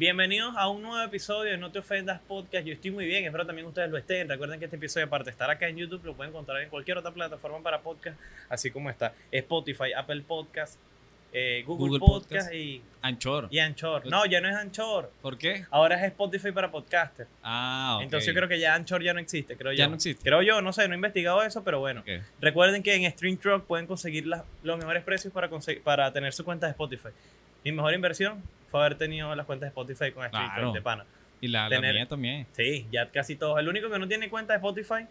Bienvenidos a un nuevo episodio de No Te Ofendas Podcast. Yo estoy muy bien, espero también ustedes lo estén. Recuerden que este episodio, aparte de estar acá en YouTube, lo pueden encontrar en cualquier otra plataforma para podcast, así como está Spotify, Apple Podcast, eh, Google, Google Podcast, Podcast. y, Anchor. y Anchor. No, ya no es Anchor. ¿Por qué? Ahora es Spotify para podcaster. Ah, ok. Entonces yo creo que ya Anchor ya no existe, creo Ya yo. no existe. Creo yo, no sé, no he investigado eso, pero bueno. Recuerden que en Stream Truck pueden conseguir los mejores precios para, para tener su cuenta de Spotify. Mi mejor inversión fue haber tenido las cuentas de Spotify con Stream Claro. Truck de pana. Y la, la Tener- mía también. Sí, ya casi todos. El único que no tiene cuenta de Spotify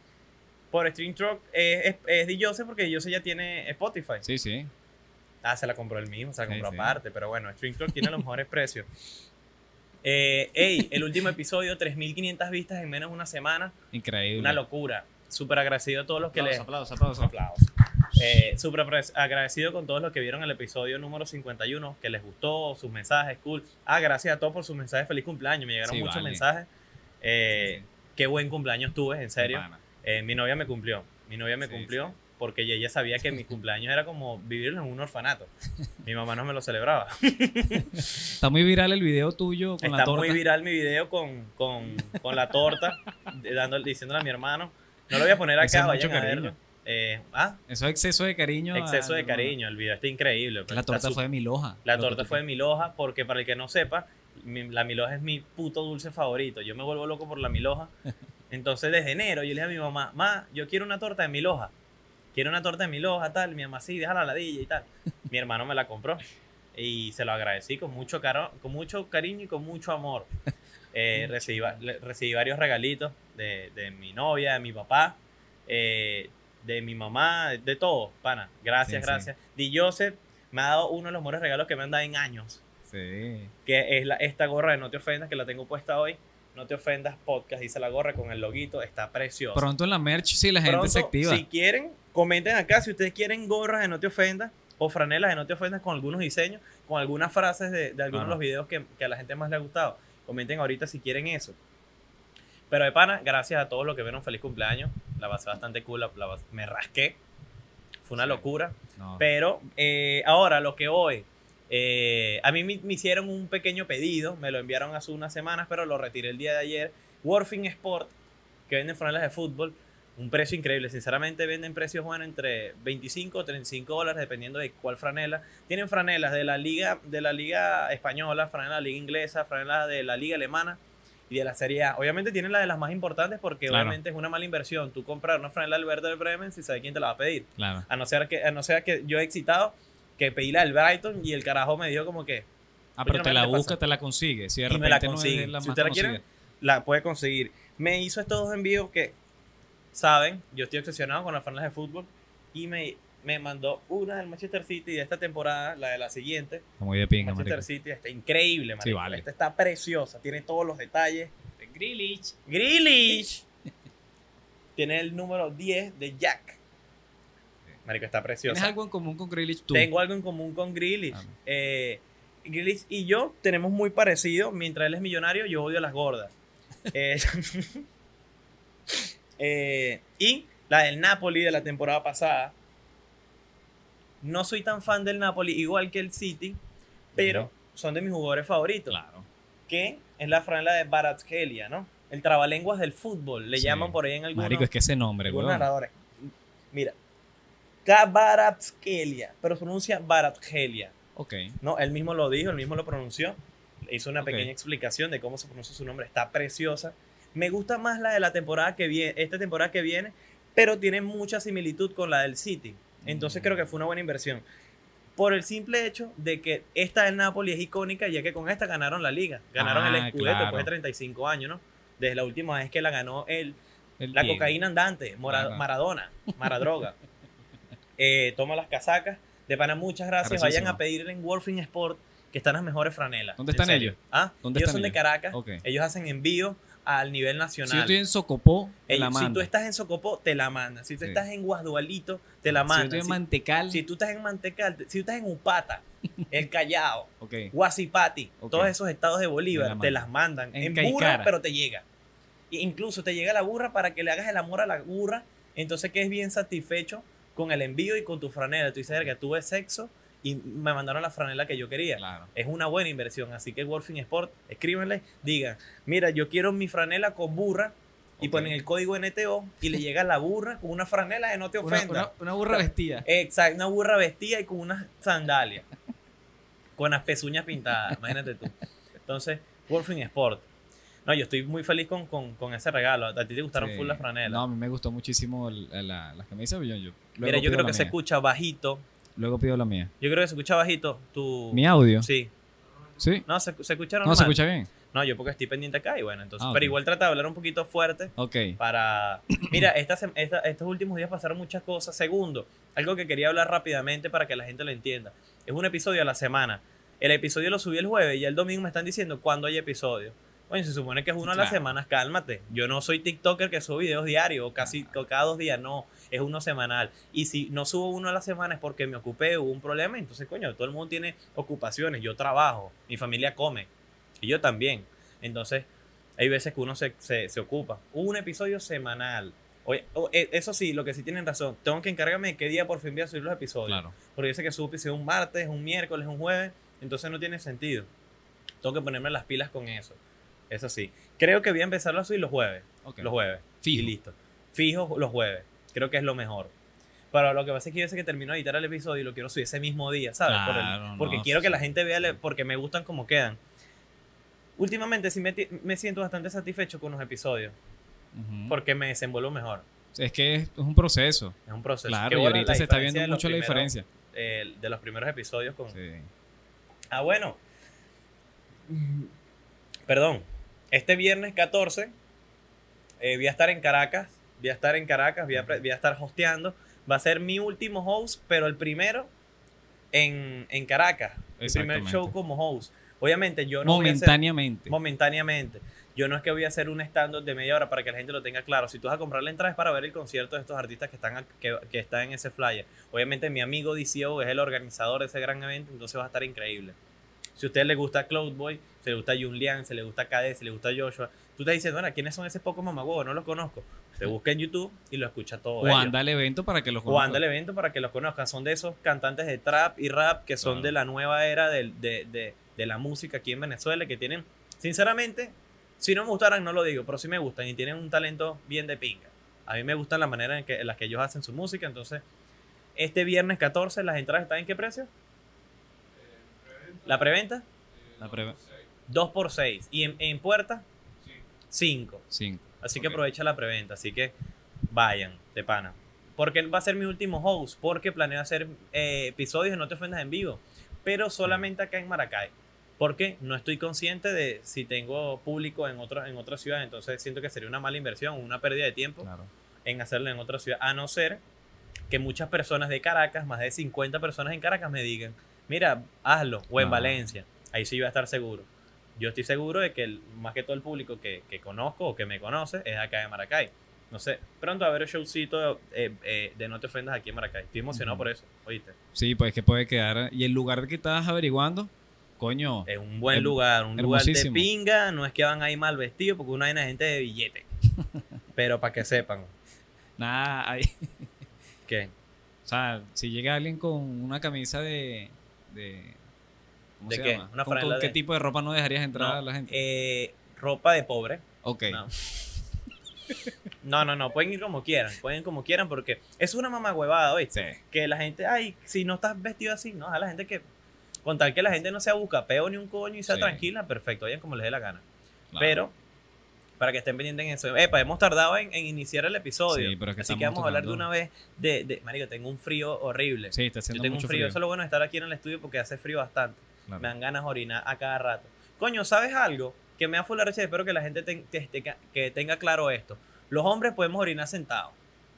por Stream Truck es, es, es porque Diyose ya tiene Spotify. Sí, sí. Ah, se la compró él mismo, se la Sí, compró sí. aparte, pero bueno, Stream Truck tiene los mejores precios. Eh, ey, el último episodio, 3.500 vistas en menos de una semana. Increíble. Una locura. Súper agradecido a todos los que les... aplausos, aplausos. Aplausos. Eh, Súper agradecido con todos los que vieron el episodio número 51, que les gustó, sus mensajes, cool. Ah, gracias a todos por sus mensajes, feliz cumpleaños, me llegaron Sí, muchos vale. mensajes. Eh, Sí, Qué buen cumpleaños tuve, en serio. Eh, mi novia me cumplió, mi novia me Sí, cumplió sí. porque ella- sabía que mi cumpleaños era como vivir en un orfanato. Mi mamá no me lo celebraba. Está muy viral el video tuyo con la Está torta. muy viral mi video con, con, con la torta, dando, diciéndole a mi hermano. No lo voy a poner acá, vayan a verlo. Eh, ah, Eso es exceso de cariño. exceso de cariño, el video está increíble. pues, La está torta su- fue de mi loja. La torta fue de Miloja porque para el que no sepa, mi- la Miloja es mi puto dulce favorito. Yo me vuelvo loco por la Miloja. Entonces desde enero yo le dije a mi mamá, ma, yo quiero una torta de Miloja. Quiero una torta de Miloja, tal. Mi mamá, sí, déjala la ladilla y tal. Mi hermano me la compró y se lo agradecí con mucho, caro, con mucho cariño y con mucho amor. Eh, recibí, recibí varios regalitos de, de mi novia, de mi papá, eh, de mi mamá, de, de todo, pana. Gracias, Sí, sí. gracias. Di Joseph me ha dado uno de los mejores regalos que me han dado en años, Sí. que es la, esta gorra de No Te Ofendas, que la tengo puesta hoy. No Te Ofendas Podcast, dice la gorra con el loguito, está preciosa. Pronto en la merch, sí, la gente se activa. Si quieren, comenten acá si ustedes quieren gorras de No Te Ofendas o franelas de No Te Ofendas con algunos diseños, con algunas frases de, de algunos de los videos que, que a la gente más le ha gustado. Comenten ahorita si quieren eso. Pero de pana, gracias a todos los que vieron feliz cumpleaños. La pasé bastante cool, la- la me rasqué. Fue una Sí. locura. No. Pero eh, ahora lo que hoy, eh, a mí me, me hicieron un pequeño pedido, me lo enviaron hace unas semanas, pero lo retiré el día de ayer. Warfing Sport, que venden franelas de fútbol, un precio increíble. Sinceramente venden precios buenos entre 25 o 35 dólares, dependiendo de cuál franela. Tienen franelas de la liga, de la liga española, franelas de la liga inglesa, franelas de la liga alemana y de la Serie A. Obviamente tienen la de las más importantes porque Claro. obviamente es una mala inversión. Tú comprar una franela del Werder Bremen si sabes quién te la va a pedir. Claro. A no ser que, a no ser que yo he excitado que pedí la del Brighton y el carajo me dijo como que Ah, pero te la busca, te la consigue. Si de Y me la repente no es consigue. la Si usted la quiere, la puede conseguir. Me hizo estos dos envíos que, saben, yo estoy obsesionado con las franelas de fútbol y me, me mandó una del Manchester City de esta temporada, la de la siguiente. Está muy de pinga, Manchester marico. City está increíble, marico. vale. Esta está preciosa, tiene todos los detalles. Grealish. Grealish. tiene el número 10 de Jack. Marico, está preciosa. ¿Tienes algo en común con Grealish tú? Tengo algo en común con Grealish. Ah. Eh, Grealish y yo tenemos muy parecido. Mientras él es millonario, yo odio a las gordas. Eh, eh, y la del Napoli de la temporada pasada. No soy tan fan del Napoli, igual que el City, pero son de mis jugadores favoritos. Claro. Que es la franela de Baratskelia, ¿no? El trabalenguas del fútbol, le Sí. llaman por ahí en algunos, Marico, es que ese nombre, weón. narradores. Mira, Kabaratskelia, pero pronuncia Baratskelia. Ok. No, él mismo lo dijo, él mismo lo pronunció. Hizo una pequeña explicación de cómo se pronuncia su nombre. Está preciosa. Me gusta más la de la temporada que viene, esta temporada que viene, pero tiene mucha similitud con la del City. Entonces creo que fue una buena inversión. Por el simple hecho de que esta del Napoli es icónica, ya que con esta ganaron la liga. Ganaron el Ah, Scudetto claro. después de 35 años, ¿no? Desde la última vez que la ganó. El La Diego. cocaína andante, Mora-. Maradona, Maradroga. Eh, toma las casacas. De pana, muchas gracias. Vayan a pedirle en Wolfing Sport que están las mejores franelas. ¿Dónde están serio. ellos? Ah, ¿Dónde ellos están son de? Caracas. Ellos hacen envío al nivel Si nacional. yo estoy en Socopó, te la si tú estás en Socopó, te la mandan. Si tú Sí. estás en Guasdualito, te la Si yo mandan. estoy en Si, Mantecal, si tú estás en Mantecal, te- si tú estás en Upata, El Callao, ok. Guasipati, todos esos estados de Bolívar, la te las mandan. En burra, pero te llega. E incluso te llega la burra para que le hagas el amor a la burra. Entonces quedes bien satisfecho con el envío y con tu franela. Tú dices, que tuve sexo y me mandaron la franela que yo quería. Claro. Es una buena inversión. Así que Wolfing Sport, escríbanle, digan, mira, yo quiero mi franela con burra y ponen el código NTO y le llega la burra con una franela de no te ofenda. una- una burra vestida. Exacto, una burra vestida y con unas sandalias. con las pezuñas pintadas, imagínate tú. Entonces, Wolfing Sport. No, yo estoy muy feliz con, con, con ese regalo. A ti te gustaron Sí. full las franelas. No, a mí me gustó muchísimo el- la- las camisas. Yo, yo, Mira, yo creo la que se escucha bajito. Luego pido la mía. Yo creo que se escucha bajito tu... ¿Mi audio? Sí. Sí. No, se, se escucha No, se escucha bien. No, yo porque estoy pendiente acá y bueno, entonces. Ah, Pero igual trata de hablar un poquito fuerte Ok. para... Mira, esta, esta- estos últimos días pasaron muchas cosas. Segundo, algo que quería hablar rápidamente para que la gente lo entienda. Es un episodio a la semana. El episodio lo subí el jueves y el domingo me están diciendo cuándo hay episodio. Bueno, se supone que es uno a la Claro. semana, cálmate. Yo no soy TikToker que subo videos diarios o casi o cada dos días, no, es uno semanal. Y si no subo uno a la semana es porque me ocupé, hubo un problema, entonces coño, todo el mundo tiene ocupaciones, yo trabajo, mi familia come y yo también. Entonces, hay veces que uno se, se, se ocupa. Un episodio semanal. Oye, eso sí, lo que sí tienen razón, tengo que encargarme de qué día por fin voy a subir los episodios. Claro. Porque yo sé que subo episodio un martes, un miércoles, un jueves, entonces no tiene sentido. Tengo que ponerme las pilas con eso. Eso sí. Creo que voy a empezarlo a subir los jueves. Los jueves. Fijo. Y listo. Fijo los jueves. Creo que es lo mejor. Pero lo que pasa es que yo sé que termino de editar el episodio y lo quiero subir ese mismo día, ¿sabes? Por el- Claro, porque no, quiero sí, que la gente vea, porque me gustan como quedan. Últimamente sí me, me siento bastante satisfecho con los episodios, porque me desenvuelvo mejor. Es que es, un proceso. Es un proceso. Claro, y ahorita se está viendo mucho la primeros- diferencia. eh, de los primeros episodios con... Sí. Ah, bueno. Perdón. Este viernes 14 eh, voy a estar en Caracas. Voy a estar en Caracas, voy a, pre- voy a estar hosteando. Va a ser mi último host, pero el primero en, en Caracas. El primer show como host. Obviamente yo no voy a hacer- Momentáneamente. momentáneamente. Yo no es que voy a hacer un stand-up de media hora para que la gente lo tenga claro. Si tú vas a comprar la entrada es para ver el concierto de estos artistas que están, que, que están en ese flyer. Obviamente mi amigo DCO es el organizador de ese gran evento, entonces va a estar increíble. Si a usted le gusta Cloudboy, si le gusta Julian, si le gusta KD, si le gusta Joshua, tú te dices, bueno, ¿quiénes son esos pocos mamagüevos? No los conozco. Te busca en YouTube y lo escucha todo. o ellos. anda al evento para que los O conozcan. anda al evento para que los conozcan. Son de esos cantantes de trap y rap que son Claro. de la nueva era del- de, de- de la música aquí en Venezuela, que tienen, sinceramente, si no me gustaran, no lo digo, pero sí me gustan y tienen un talento bien de pinga. A mí me gusta la manera en, que, en la que ellos hacen su música. Entonces, este viernes 14, ¿las entradas están en qué precio? La preventa, La pre- 2 por 6 Y en, en puerta, 5. Cinco. Así que aprovecha la preventa. Así que vayan, de pana. Porque va a ser mi último host. Porque planeo hacer eh, episodios de No Te Ofendas en vivo. Pero solamente acá en Maracay. Porque no estoy consciente de si tengo público en, otro, en otra ciudad. Entonces siento que sería una mala inversión, una pérdida de tiempo Claro. en hacerlo en otra ciudad. A no ser que muchas personas de Caracas, más de 50 personas en Caracas, me digan: Mira, hazlo. O en No. Valencia. Ahí sí voy a estar seguro. Yo estoy seguro de que el- más que todo el público que, que conozco o que me conoce es acá de Maracay. No sé, pronto a haber un showcito eh, eh, de No Te Ofendas aquí en Maracay. Estoy emocionado por eso, oíste. Sí, pues que puede quedar. Y el lugar que estabas averiguando, coño. Es un buen lugar, un lugar de pinga. No es que van ahí mal vestidos porque una vaina de gente de billete. Pero para que sepan Nada, hay- que O sea, si llega alguien con una camisa de. de ¿Cómo ¿De se qué? llama? Una ¿Con, qué tipo de ropa no dejarías entrar no, a la gente? eh, ropa de pobre. ok. No. No, no, no, pueden ir como quieran, pueden ir como quieran porque es una mamá huevada, ¿oíste? Sí. Que la gente, ay, si no estás vestido así, no, a la gente que, con tal que la gente no sea buscapeo ni un coño y sea Sí. tranquila, perfecto, vayan como les dé la gana. claro. Pero, para que estén pendientes en eso, epa, hemos tardado en, en iniciar el episodio, Sí, pero es que así que vamos a hablar de una vez de, de, marico, tengo un frío horrible. Sí, está Yo haciendo tengo un frío. eso es lo bueno de estar aquí en el estudio porque hace frío bastante. Claro. Me dan ganas de orinar a cada rato. Coño, ¿sabes algo? Que me da full la recha y espero que la gente que, tenga- que tenga claro esto. Los hombres podemos orinar sentados.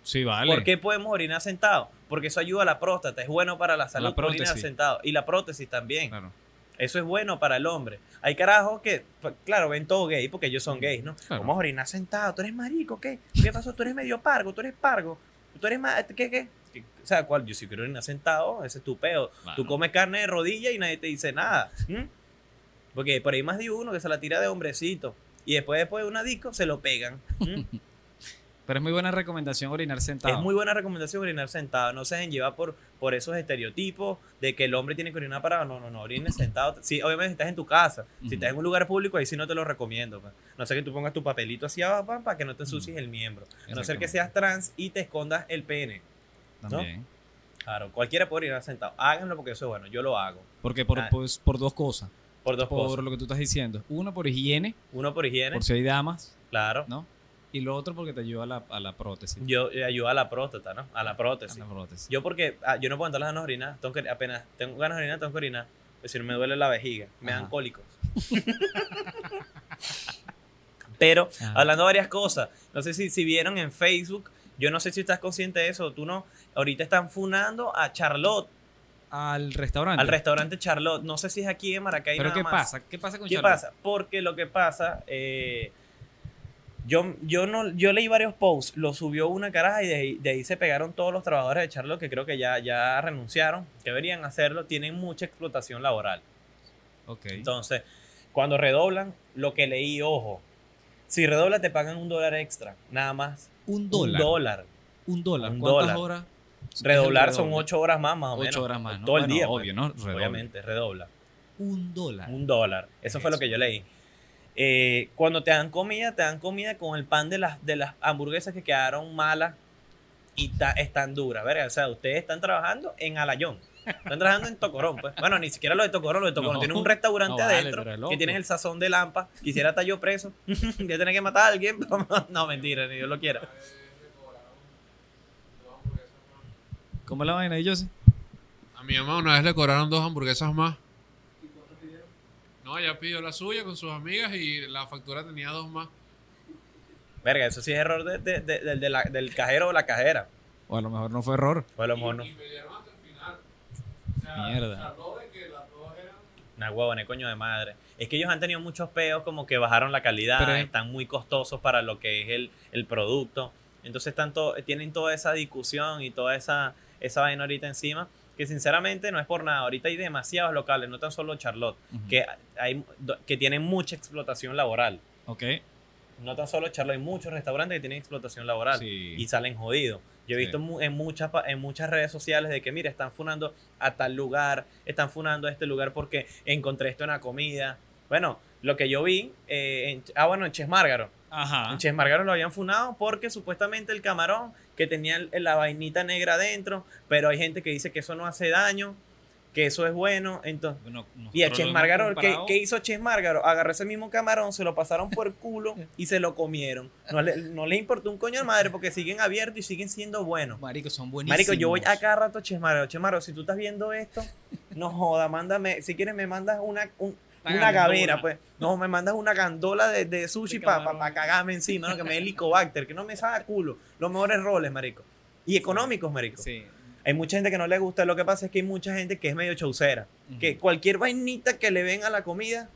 Sí, vale. ¿Por qué podemos orinar sentados? Porque eso ayuda a la próstata, es bueno para la salud La prótesis. orinar sentado. Y la prótesis también. Claro. Eso es bueno para el hombre. Hay carajos que, pues, claro, ven todo gay porque ellos son gays, ¿no? Claro. Vamos a orinar sentado. Tú eres marico, ¿qué? ¿Qué pasó? Tú eres medio pargo, tú eres pargo. Tú eres más, ¿qué, qué? O sea, ¿cuál? Yo si quiero orinar sentado, ese es tu peo. Tú comes carne de rodilla y nadie te dice nada. Porque por ahí más de uno que se la tira de hombrecito. Y después, después de una disco, se lo pegan. Pero es muy buena recomendación orinar sentado. Es muy buena recomendación orinar sentado. No se dejen llevar por, por esos estereotipos de que el hombre tiene que orinar parado. No, no, no. Orines sentado. Sí, obviamente si estás en tu casa. Si estás en un lugar público, ahí sí no te lo recomiendo. pues. No sé que tú pongas tu papelito así abajo para que no te ensucies el miembro. A no ser que seas trans y te escondas el pene. También. Claro, cualquiera puede orinar sentado. Háganlo porque eso es bueno. Yo lo hago. Porque por, Ah. pues, por dos cosas. Por dos Por cosas. lo que tú estás diciendo. Uno, por higiene, Uno por higiene. por si hay damas, Claro. ¿no? Y lo otro porque te ayuda a la, a la prótesis. Yo eh, ayudo a la próstata, ¿no? A la A prótesis. la prótesis. Yo porque ah, yo no puedo entrar las ganas de orinar, tengo que, apenas tengo ganas de orinar, tengo que orinar. Es decir, me duele la vejiga, me dan cólicos. Pero, Ajá. hablando de varias cosas, no sé si, si vieron en Facebook, yo no sé si estás consciente de eso, tú no, ahorita están funando a Charlotte, Al restaurante. al restaurante Charlotte, no sé si es aquí en Maracay Pero nada ¿qué más. pasa? ¿Qué pasa con ¿Qué Charlotte? pasa? Porque lo que pasa, eh, yo, yo, no, yo leí varios posts, lo subió una caraja y de ahí, de ahí se pegaron todos los trabajadores de Charlotte que creo que ya, ya renunciaron, que deberían hacerlo, tienen mucha explotación laboral. Ok. Entonces, cuando redoblan, lo que leí, ojo, si redobla te pagan un dólar extra, nada más. Un Un dólar. dólar. Un dólar. Un ¿Cuántas dólar. horas? Redoblar son ocho horas más, más o menos. Ocho horas más, ¿no? Todo el Bueno, día. pues. Obvio, ¿no? Obviamente, redobla. Un dólar. Un dólar. Eso fue lo que yo leí. Eh, cuando te dan comida, te dan comida con el pan de las, de las hamburguesas que quedaron malas y ta- están duras. Verga, o sea, ustedes están trabajando en Alayón. Están trabajando en Tocorón, pues. Bueno, ni siquiera lo de Tocorón, lo de Tocorón. No, tienen un restaurante no adentro que tienen el sazón de lampa. Quisiera estar yo preso. ya tener que matar a alguien. no, mentira, ni Dios lo quiera. ¿Cómo es la vaina, José? A mi mamá una vez le cobraron dos hamburguesas más. No, ella pidió la suya con sus amigas y la factura tenía dos más. Verga, eso sí es error de- de- de- la- del cajero o la cajera. O a lo mejor no fue error. Pues a lo mejor no. Y me dieron hasta el final. O sea, Mierda. trató de que las dos eran... Una huevona, coño de madre. Es que ellos han tenido muchos peos, como que bajaron la calidad, Pero están muy costosos para lo que es el, el producto. Entonces tanto, tienen toda esa discusión y toda esa, esa vaina ahorita encima, que sinceramente no es por nada. Ahorita hay demasiados locales, no tan solo Charlotte, que, hay, que tienen mucha explotación laboral. Ok. No tan solo Charlotte, hay muchos restaurantes que tienen explotación laboral Sí. y salen jodidos. Yo he visto en muchas, en muchas redes sociales de que, mira, están funando a tal lugar, están funando a este lugar porque encontré esto en la comida. Bueno, lo que yo vi, eh, en, ah, bueno, en Chesmárgaro. Ajá. En lo habían funado porque supuestamente el camarón que tenía la vainita negra adentro, pero hay gente que dice que eso no hace daño, que eso es bueno. Entonces, y a Chesmárgaro, ¿qué, qué hizo Chesmárgaro? Agarró ese mismo camarón, se lo pasaron por el culo y se lo comieron. No, le, no les importó un coño de madre porque siguen abiertos y siguen siendo buenos. Marico, son buenísimos. Marico, yo voy a cada rato a Chesmárgaro. Chesmárgaro, si tú estás viendo esto, no joda, mándame, si quieres me mandas una, un- Una una gavera, gandola. pues. No, me mandas una gandola de, de sushi para camarón. cagarme encima, ¿no? que me dé helicobacter, que no me salga culo. Los mejores roles, marico. Y económicos, marico. Sí. Hay mucha gente que no le gusta. Lo que pasa es que hay mucha gente que es medio chaucera. Que cualquier vainita que le ven a la comida,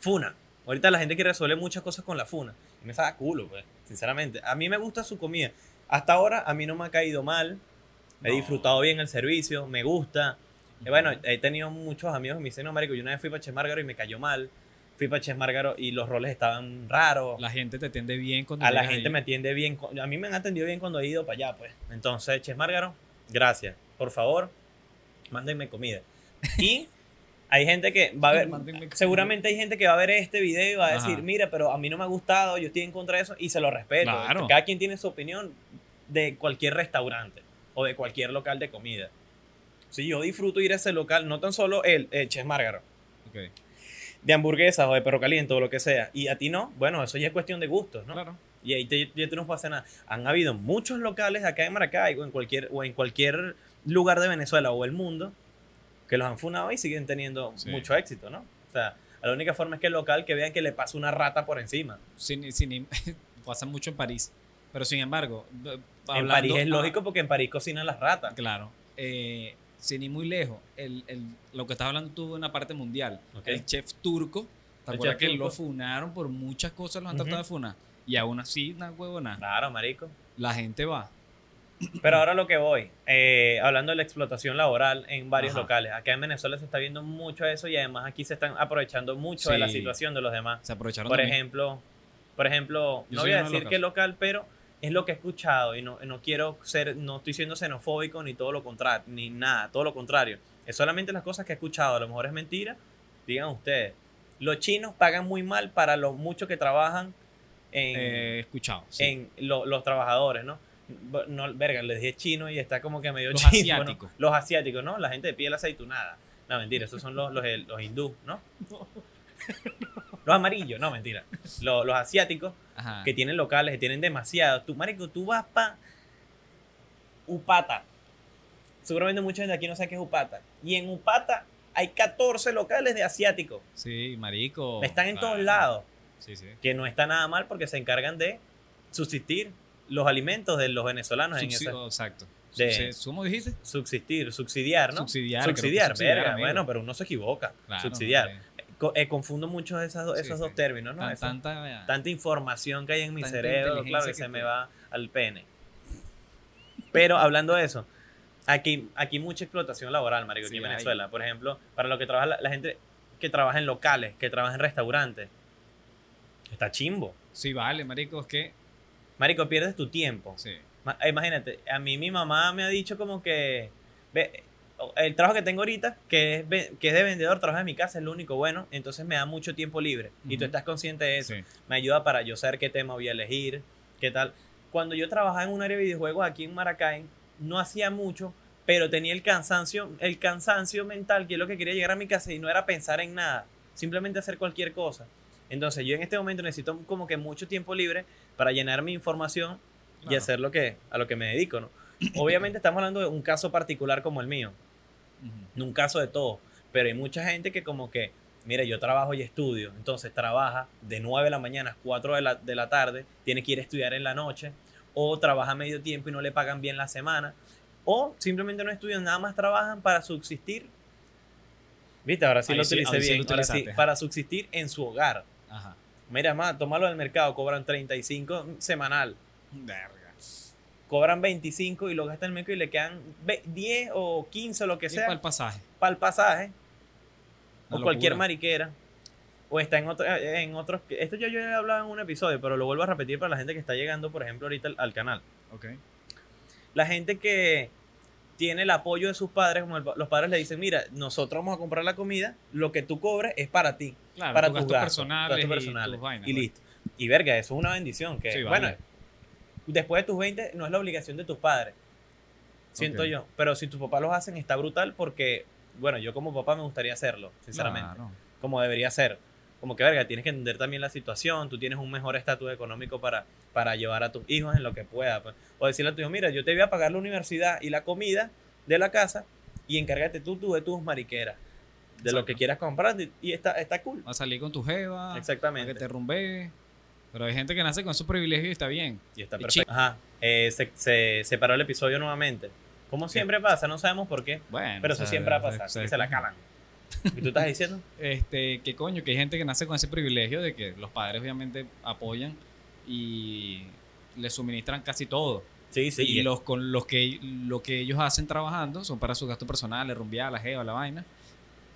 funa. Ahorita la gente quiere resolver muchas cosas con la funa. Y me saca culo, pues, sinceramente. A mí me gusta su comida. Hasta ahora a mí no me ha caído mal. He No. disfrutado bien el servicio, me gusta. Y bueno, he tenido muchos amigos que me dicen, no, marico, yo una vez fui para Chesmárgaro y me cayó mal. Fui para Chesmárgaro y los roles estaban raros. La gente te atiende bien cuando A la gente ahí. me atiende bien. A mí me han atendido bien cuando he ido para allá, pues. Entonces, Chesmárgaro, gracias. Por favor, mándenme comida. Y hay gente que va a ver, seguramente hay gente que va a ver este video y va a Ajá. decir, mira, pero a mí no me ha gustado, yo estoy en contra de eso y se lo respeto. Claro. Cada quien tiene su opinión de cualquier restaurante o de cualquier local de comida. Si yo disfruto ir a ese local, no tan solo el, el Chesmárgaro, Ok, de hamburguesas o de perro caliente o lo que sea, y a ti no, bueno, eso ya es cuestión de gustos, ¿no? Claro. Y ahí te, ya tú no puedes hacer nada. Han habido muchos locales acá en Maracay o en cualquier, o en cualquier lugar de Venezuela o el mundo que los han funado y siguen teniendo Sí. mucho éxito, ¿no? O sea, la única forma es que el local que vean que le pasa una rata por encima. Sin, sin, pasa mucho en París. Pero sin embargo, en París es lógico porque en París cocinan las ratas. Claro. Eh, sin ir muy lejos, el, el- lo que estás hablando tú en la parte mundial, el chef turco, ¿te acuerdas que turco. lo funaron por muchas cosas, los han Ujú. tratado de funar? Y aún así, una huevona, Claro, marico. la gente va. Pero ahora lo que voy, eh, hablando de la explotación laboral en varios Ajá. locales. Acá en Venezuela se está viendo mucho eso y además aquí se están aprovechando mucho de la situación de los demás. Se aprovecharon Por también. ejemplo, por ejemplo, Yo no voy a decir local. qué local, pero es lo que he escuchado y no, no quiero ser, no estoy siendo xenofóbico ni todo lo contrario, ni nada, todo lo contrario. Es solamente las cosas que he escuchado, a lo mejor es mentira, digan ustedes. Los chinos pagan muy mal para lo mucho que trabajan en, Eh, escuchado. sí. en lo- los trabajadores, ¿no? No, verga, les dije chino y está como que medio Los chino, ¿no? asiáticos. Los asiáticos, ¿no? La gente de piel aceitunada. No, mentira, esos son los, los, los hindú, ¿no? Los amarillos, no, mentira. Los, los asiáticos Ajá. que tienen locales, que tienen demasiados. Tú, marico, tú vas pa Upata. Seguramente mucha gente aquí no sabe qué es Upata. Y en Upata hay 14 locales de asiáticos. Sí, marico. Están en todos lados. Sí, sí. Que no está nada mal porque se encargan de subsistir los alimentos de los venezolanos en esa, Exacto. de- ¿Cómo dijiste? subsistir, subsidiar, ¿no? Subsidiar, Subsidiar, verga. Bueno, pero uno se equivoca. Claro, subsidiar. hombre. Eh, confundo mucho esas Sí, esos sí. dos términos, ¿no? Tan- Eso- tanta, tanta información que hay en mi cerebro, claro que que se me va al pene. Pero hablando de eso, aquí, aquí mucha explotación laboral, marico, aquí en hay. Venezuela. Por ejemplo, para lo que trabaja la, la gente que trabaja en locales, que trabaja en restaurantes. Está chimbo. Sí, vale, marico, es que. Marico, pierdes tu tiempo. Sí. Ma- eh, Imagínate, a mí mi mamá me ha dicho como que ve, el trabajo que tengo ahorita, que es, que es de vendedor, trabajo en mi casa, es lo único bueno, entonces me da mucho tiempo libre. Y tú estás consciente de eso. sí. Me ayuda para yo saber qué tema voy a elegir, qué tal. Cuando yo trabajaba en un área de videojuegos aquí en Maracay, no hacía mucho, pero tenía el cansancio, el cansancio mental, que es lo que quería llegar a mi casa y no era pensar en nada, simplemente hacer cualquier cosa. Entonces yo en este momento necesito como que mucho tiempo libre para llenar mi información y hacer lo que, a lo que me dedico, ¿no? Obviamente estamos hablando de un caso particular como el mío, No un caso de todo, pero hay mucha gente que como que, mira, yo trabajo y estudio, entonces trabaja de 9 de la mañana a 4 de la, de la tarde, tiene que ir a estudiar en la noche, o trabaja medio tiempo y no le pagan bien la semana, o simplemente no estudian, nada más trabajan para subsistir. ¿Viste? Ahora sí Ahí lo sí- utilicé ahí sí bien, lo ahora sí, utilizaste, ajá. para subsistir en su hogar. Ajá. Mira, más, tómalo del mercado, cobran 35 semanal. Cobran 25 y lo gastan en el médico y le quedan ve- 10 o 15 o lo que sea para el pasaje. para el pasaje o cualquier locura. mariquera o está en otro, en otros esto yo, yo he hablado en un episodio pero lo vuelvo a repetir para la gente que está llegando por ejemplo ahorita al, al canal Ok. la gente que tiene el apoyo de sus padres como el los padres le dicen mira nosotros vamos a comprar la comida lo que tú cobres es para ti Claro, para tus gastos gastos, personales, gastos y tus vainas, y pues. listo y verga eso es una bendición que Sí, vale. bueno después de tus 20 no es la obligación de tus padres siento yo pero si tus papás los hacen está brutal porque bueno yo como papá me gustaría hacerlo sinceramente Claro. como debería ser. Como que, verga, tienes que entender también la situación, tú tienes un mejor estatus económico para, para llevar a tus hijos en lo que pueda. pues. O decirle a tu hijo, mira, yo te voy a pagar la universidad y la comida de la casa y encárgate tú, tú de tus mariqueras, de lo que quieras comprar y- está, está cool. Va a salir con tu jeva. a Exactamente. que te rumbe. Pero hay gente que nace con esos privilegios y está bien. Y está perfecto. Ajá, eh, se, se separó el episodio nuevamente. Como siempre pasa, no sabemos por qué, Bueno. pero eso siempre va a pasar. o sea, y se la calan. ¿Y tú estás diciendo? Este, que coño, que hay gente que nace con ese privilegio de que los padres obviamente apoyan y le suministran casi todo. Sí, sí. y los con los que lo que ellos hacen trabajando son para sus gastos personales, rumbear, la jeva, la vaina.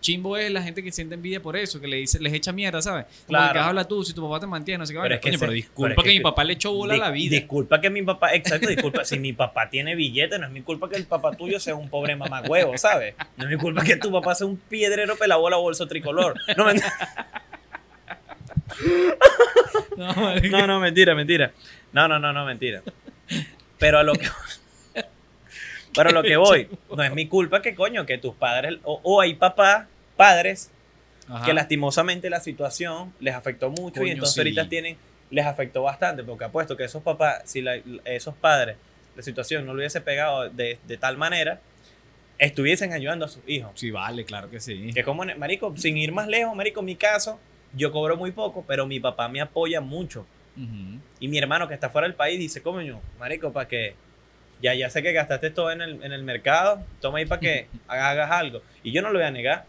Chimbo es la gente que siente envidia por eso, que le dice, les echa mierda, ¿sabes? Como Claro. que habla tú, si tu papá te mantiene, no sé qué Pero es que Coño, pero disculpa pero es que, que- mi papá le echó bola a la vida. Disculpa que mi papá, exacto, disculpa, si mi papá tiene billete, no es mi culpa que el papá tuyo sea un pobre mamagüevo, ¿sabes? No es mi culpa que tu papá sea un piedrero pelabola bolso tricolor. No, men- No, no, no, mentira, mentira. No, no, no, no, mentira. Pero a lo que Pero a lo que voy, no es mi culpa que coño, que tus padres, o, o hay papás, padres, Ajá. que lastimosamente la situación les afectó mucho y entonces sí. ahorita tienen, les afectó bastante, porque apuesto que esos papás, si la- esos padres, la situación no lo hubiese pegado de, de tal manera, estuviesen ayudando a sus hijos. Sí, vale, claro que sí. Que como, marico, sin ir más lejos, marico, en mi caso, yo cobro muy poco, pero mi papá me apoya mucho. Y mi hermano que está fuera del país dice, coño, marico, para que ya, ya sé que gastaste todo en el, en el mercado, toma ahí para que hagas algo. Y yo no lo voy a negar.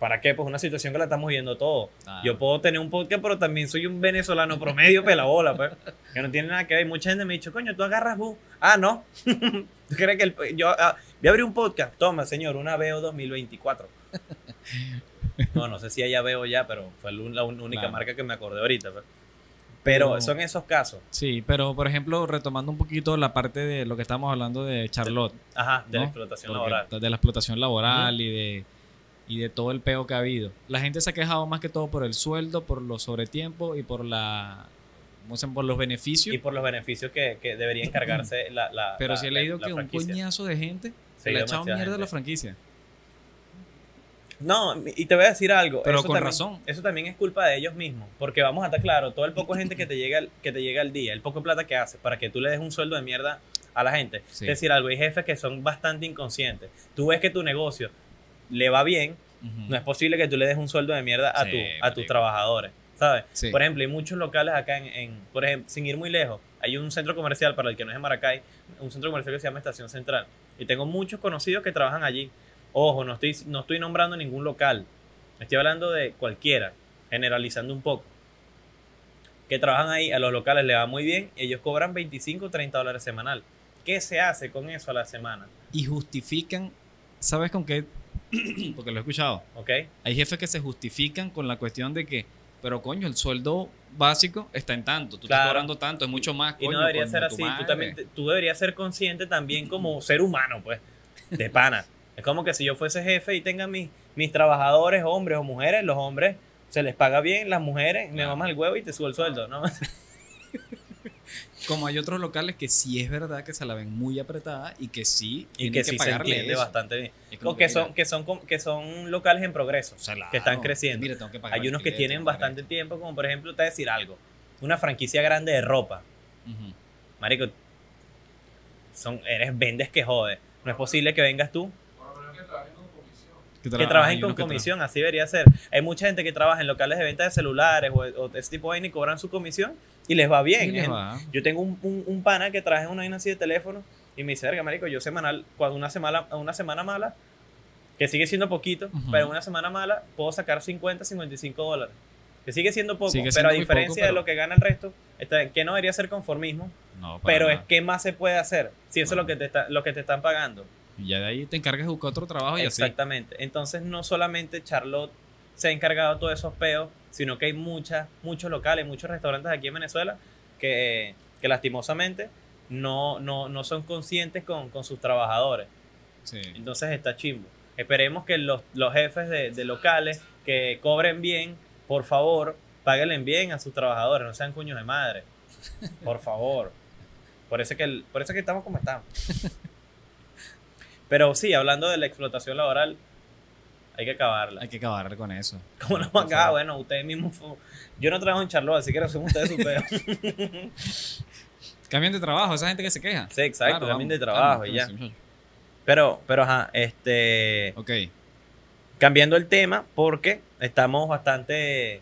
¿Para qué? Pues una situación que la estamos viendo todo. Ah. Yo puedo tener un podcast, pero también soy un venezolano promedio pelabola, pues. Que no tiene nada que ver. Mucha gente me ha dicho, coño, tú agarras bu. Ah, no. ¿Tú crees que el- yo ah, voy a abrir un podcast? Toma, señor, una VO 2024. No, no sé si ella veo ya, pero fue la única Claro. marca que me acordé ahorita. pues. Pero Pero- son esos casos. Sí, pero por ejemplo, retomando un poquito la parte de lo que estamos hablando de Charlotte. Ajá, de la explotación Porque- laboral. De la explotación laboral y de y de todo el peo que ha habido. La gente se ha quejado más que todo por el sueldo, por los sobretiempos y por la ¿cómo se por los beneficios. Y por los beneficios que, que debería encargarse la, la pero sí he leído la que un coñazo de gente Sí, le ha echado mierda a la franquicia. No, y te voy a decir algo. Pero eso con también- razón. Eso también es culpa de ellos mismos. Porque vamos a estar claro, todo el poco gente que te llega al, que te llega al día, el poco plata que haces para que tú le des un sueldo de mierda a la gente. Sí. Es decir, algo, hay jefes que son bastante inconscientes. Tú ves que tu negocio le va bien, no es posible que tú le des un sueldo de mierda a, Sí, tu, a tus trabajadores. ¿Sabes? Sí. Por ejemplo, hay muchos locales acá en, en- por ejemplo, sin ir muy lejos, hay un centro comercial, para el que no es en Maracay, un centro comercial que se llama Estación Central. Y tengo muchos conocidos que trabajan allí. Ojo, no estoy, no estoy nombrando ningún local. Estoy hablando de cualquiera, generalizando un poco. Que trabajan ahí, a los locales les va muy bien, ellos cobran 25 o 30 dólares semanal. ¿Qué se hace con eso a la semana? Y justifican, ¿sabes con qué? Porque lo he escuchado. ¿Ok? Hay jefes que se justifican con la cuestión de que, pero coño, el sueldo básico está en tanto, tú Claro. estás cobrando tanto, es mucho más. Y coño, no debería coño, ser así. Tú, también, tú deberías ser consciente también como ser humano, pues, de pana. es como que si yo fuese jefe y tenga mis, mis trabajadores, hombres o mujeres, los hombres se les paga bien, las mujeres me Claro. mamas el huevo y te subo el sueldo. ¿no? Como hay otros locales que sí es verdad que se la ven muy apretada y que sí Y que sí se entiende eso. bastante bien. O que, son, que, son, que son locales en progreso, claro, que están creciendo. mira, tengo que pagar Hay unos que tienen que bastante tiempo, como por ejemplo, te voy a decir algo. Una franquicia grande de ropa. Marico, son, eres vendes que jode. No es posible que vengas tú que tra- trabajen hay con que tra- comisión, así debería ser. Hay mucha gente que trabaja en locales de venta de celulares o, o ese tipo de vaina y cobran su comisión y les va bien. Les va. Yo tengo un, un, un pana que trabaja en una vaina así de teléfono y me dice, verga, marico, yo semanal, cuando una semana, una semana mala, que sigue siendo poquito, Ujú. pero una semana mala puedo sacar 50, 55 dólares. Que sigue siendo poco, Sigue pero a diferencia poco, de lo que gana el resto, está, que no debería ser conformismo, No, pero es que más se puede hacer si eso es lo que te, está, lo que te están pagando. Y ya de ahí te encargas de buscar otro trabajo y así. Exactamente. Entonces, no solamente Charlotte se ha encargado de todos esos peos, sino que hay muchas, muchos locales, muchos restaurantes aquí en Venezuela que, que lastimosamente no, no, no son conscientes con, con sus trabajadores. Sí. Entonces está chimbo. Esperemos que los, los jefes de, de locales que cobren bien, por favor, páguenle bien a sus trabajadores, no sean cuños de madre. Por favor. Por eso, que por eso que estamos como estamos. Pero sí, hablando de la explotación laboral, hay que acabarla. Hay que acabar con eso. ¿Cómo no favor. Bueno, ustedes mismos. Yo no trabajo en Charlotte, así que no son ustedes su peo. Cambien de trabajo, esa gente que se queja. Sí, exacto, Claro, también de trabajo y ya. Pero, pero ajá, este. Ok. Cambiando el tema, porque estamos bastante.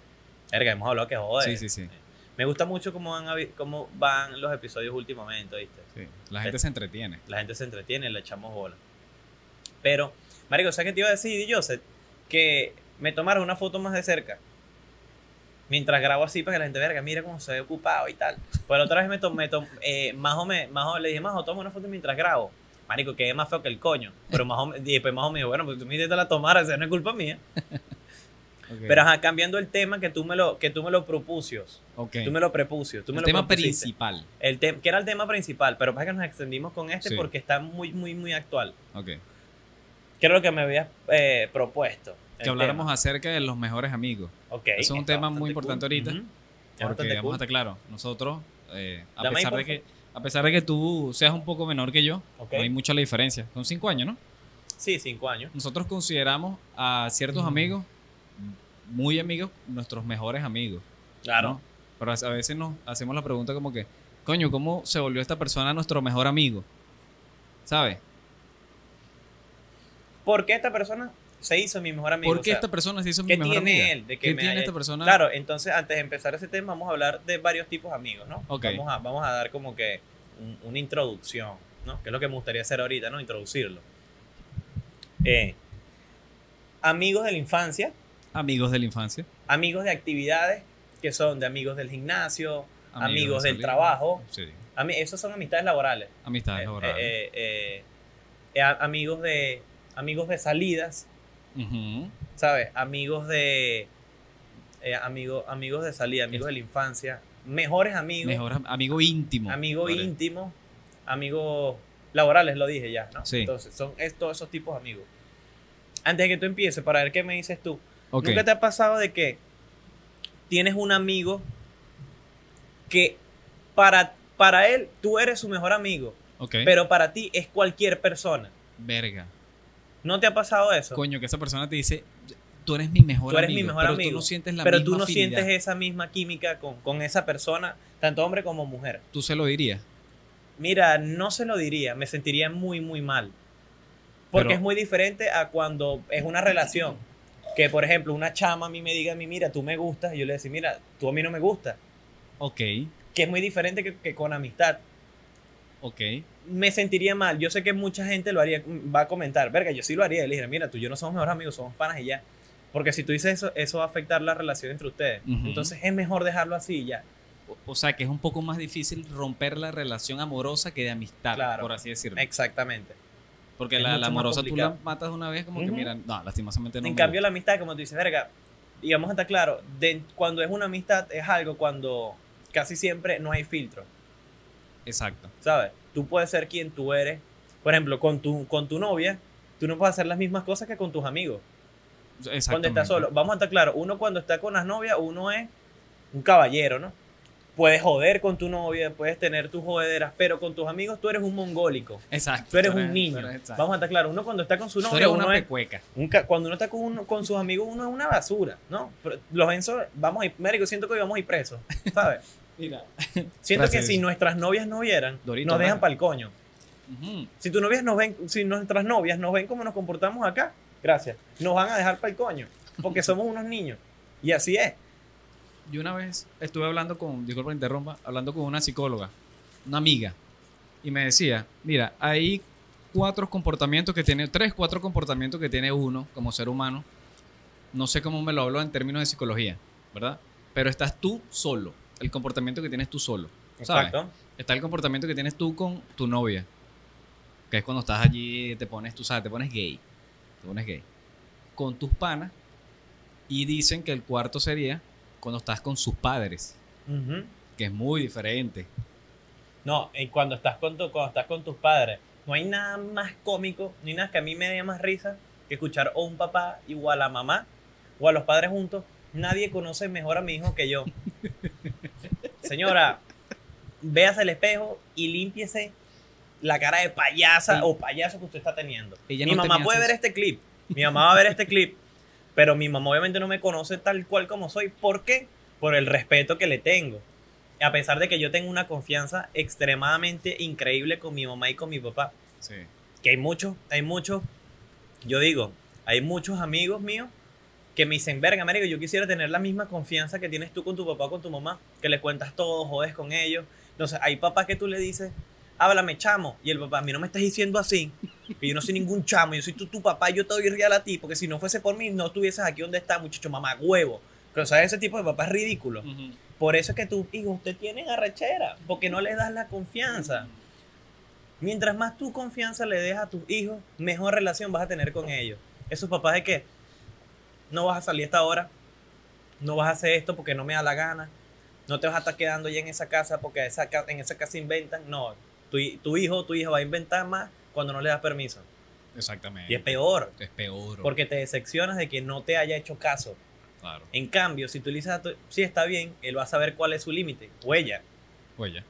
Verga, hemos hablado que joder. Sí, sí, sí. Me gusta mucho cómo van, cómo van los episodios últimamente, ¿viste? sí. La gente se entretiene. La gente se entretiene, le echamos bola. Pero, Marico, ¿sabes qué te iba a decir, Joseph? Que me tomaron una foto más de cerca. Mientras grabo así para que la gente verga, mira cómo se ve ocupado y tal. Pues la otra vez me tomé, eh, Majo me, Majo le dije, Majo, toma una foto mientras grabo. Marico, que es más feo que el coño. Pero Majo, me- y después Majo me dijo, bueno, pues tú me dijiste la tomara, esa no es culpa mía. Pero ajá, cambiando el tema que tú me lo, que tú me lo propusios. Ok. Tú me lo. Tú me el lo tema propusiste. principal. El tem- que era el tema principal, pero pasa que nos extendimos con este Sí. porque está muy, muy, muy actual. Ok. ¿Qué era lo que me habías eh, propuesto? Que habláramos tema. acerca de los mejores amigos. Ok, Eso es un tema muy importante cool. ahorita, Ujú. Está Porque vamos cool. a estar claros, nosotros, eh, a, Dame pesar de que, a pesar de que tú seas un poco menor que yo, Ok. no hay mucha la diferencia. Son cinco años, ¿no? Sí, cinco años. Nosotros consideramos a ciertos amigos, muy amigos, nuestros mejores amigos. Claro. ¿no? Pero a veces nos hacemos la pregunta como que, coño, ¿cómo se volvió esta persona nuestro mejor amigo? ¿Sabes? ¿Por qué esta persona se hizo mi mejor amigo? ¿Por qué O sea, esta persona se hizo mi ¿Qué mejor tiene amiga? él? De que ¿Qué me tiene haya- esta persona? Claro, entonces antes de empezar ese tema vamos a hablar de varios tipos de amigos, ¿no? Ok. Vamos, a, vamos a dar como que un- una introducción, ¿no? Que es lo que me gustaría hacer ahorita, ¿no? Introducirlo. Eh, amigos de la infancia, Amigos de la infancia. amigos de actividades que son de amigos del gimnasio, Amigos de del salir. trabajo. Sí. ami- esos son amistades laborales. Amistades Eh, laborales. eh, amigos de amigos de salidas. ¿sabes? Amigos de eh, amigo- amigos de salida, amigos de la infancia, mejores amigos, Mejor am- amigo íntimo. amigos Por- íntimos, amigos laborales, lo dije ya, ¿no? Sí. Entonces, son es- todos esos tipos de amigos. Antes de que tú empieces, para ver qué me dices tú, Ok. ¿nunca te ha pasado de que tienes un amigo que para, para él tú eres su mejor amigo, Ok. pero para ti es cualquier persona? Verga. ¿No te ha pasado eso? Coño, que esa persona te dice, tú eres mi mejor Tú eres amigo. mi mejor pero amigo, tú no sientes la pero misma tú no afinidad. sientes esa misma química con, con esa persona, tanto hombre como mujer. Tú se lo dirías. Mira, no se lo diría, me sentiría muy, muy mal. Porque Pero- es muy diferente a cuando es una relación. Que, por ejemplo, una chama a mí me diga a mí, mira, tú me gustas, y yo le decía, mira, tú a mí no me gustas. Ok. Que es muy diferente que, que con amistad. Ok. Me sentiría mal. Yo sé que mucha gente lo haría, va a comentar, verga, yo sí lo haría. Le dije, mira, tú y yo no somos mejores amigos, somos panas y ya. Porque si tú dices eso, eso va a afectar la relación entre ustedes. Entonces es mejor dejarlo así y ya. O, o sea, que es un poco más difícil romper la relación amorosa que de amistad, Claro. por así decirlo. Exactamente. Porque es la, amorosa tú la matas de una vez como que, mira, no, lastimosamente no. en cambio, gusta. la amistad, como tú dices, verga, y vamos a estar claro, de, cuando es una amistad es algo cuando casi siempre no hay filtro, Exacto. ¿sabes? Tú puedes ser quien tú eres. Por ejemplo, con tu, con tu novia, tú no puedes hacer las mismas cosas que con tus amigos. Cuando estás solo. Vamos a estar claro, uno cuando está con las novias, uno es un caballero, ¿no? Puedes joder con tu novia, puedes tener tus jodederas, pero con tus amigos tú eres un mongólico. Exacto. Tú eres tú un niño. eres-. Vamos a estar claro, uno cuando está con su novia, uno una es, pecueca. un cuando uno está con, uno- con sus amigos, uno es una basura, ¿no? Pero los Enzo, vamos a ir, médico, siento que hoy vamos a ir presos, ¿sabes? Mira. Siento Gracias. que si nuestras novias no vieran, Dorito, nos dejan para el coño. Si tus novias nos ven, si nuestras novias nos ven como nos comportamos acá, gracias, nos van a dejar para el coño, porque somos unos niños. Y así es. Yo una vez estuve hablando con, disculpa interrumpa, hablando con una psicóloga, una amiga, y me decía, mira, hay cuatro comportamientos que tiene, tres, cuatro comportamientos que tiene uno como ser humano. No sé cómo me lo hablo en términos de psicología, ¿verdad? Pero estás tú solo, el comportamiento que tienes tú solo. ¿sabes? Exacto. Está el comportamiento que tienes tú con tu novia, que es cuando estás allí, te pones, tú sabes, te pones gay, te pones gay, con tus panas, y dicen que el cuarto sería cuando estás con sus padres, que es muy diferente. No, y cuando estás con tu, cuando estás con tus padres, no hay nada más cómico, ni nada que a mí me dé más risa que escuchar o un papá igual a mamá o a los padres juntos. Nadie conoce mejor a mi hijo que yo. Señora, véase el espejo y límpiese la cara de payasa Sí. o payaso que usted está teniendo. Mi no mamá puede ver este clip. Mi mamá va a ver este clip. Pero mi mamá obviamente no me conoce tal cual como soy. ¿Por qué? Por el respeto que le tengo. A pesar de que yo tengo una confianza extremadamente increíble con mi mamá y con mi papá. Sí. Que hay muchos, hay muchos, yo digo, hay muchos amigos míos que me dicen, verga, marico, yo quisiera tener la misma confianza que tienes tú con tu papá o con tu mamá, que le cuentas todo, jodes con ellos. Entonces, hay papás que tú le dices, háblame, chamo, y el papá, a mí no me estás diciendo así, que yo no soy ningún chamo, yo soy tu, tu papá, yo te doy real a ti, porque si no fuese por mí, no estuvieses aquí donde está, muchacho, mamá, huevo. Pero, ¿sabes? Ese tipo de papá es ridículo. Por eso es que tus hijos te tienen arrechera, porque no les das la confianza. Mientras más tu confianza le des a tus hijos, mejor relación vas a tener con ellos. Esos papás de que no vas a salir a esta hora, no vas a hacer esto porque no me da la gana, no te vas a estar quedando ya en esa casa porque esa en esa casa inventan. No, tu, hi- tu hijo o tu hija va a inventar más cuando no le das permiso. Exactamente. Y es peor, Es peor. porque te decepcionas de que no te haya hecho caso. Claro. En cambio, si tú le dices a tu, sí está bien, él va a saber cuál es su límite, o ella. Oye.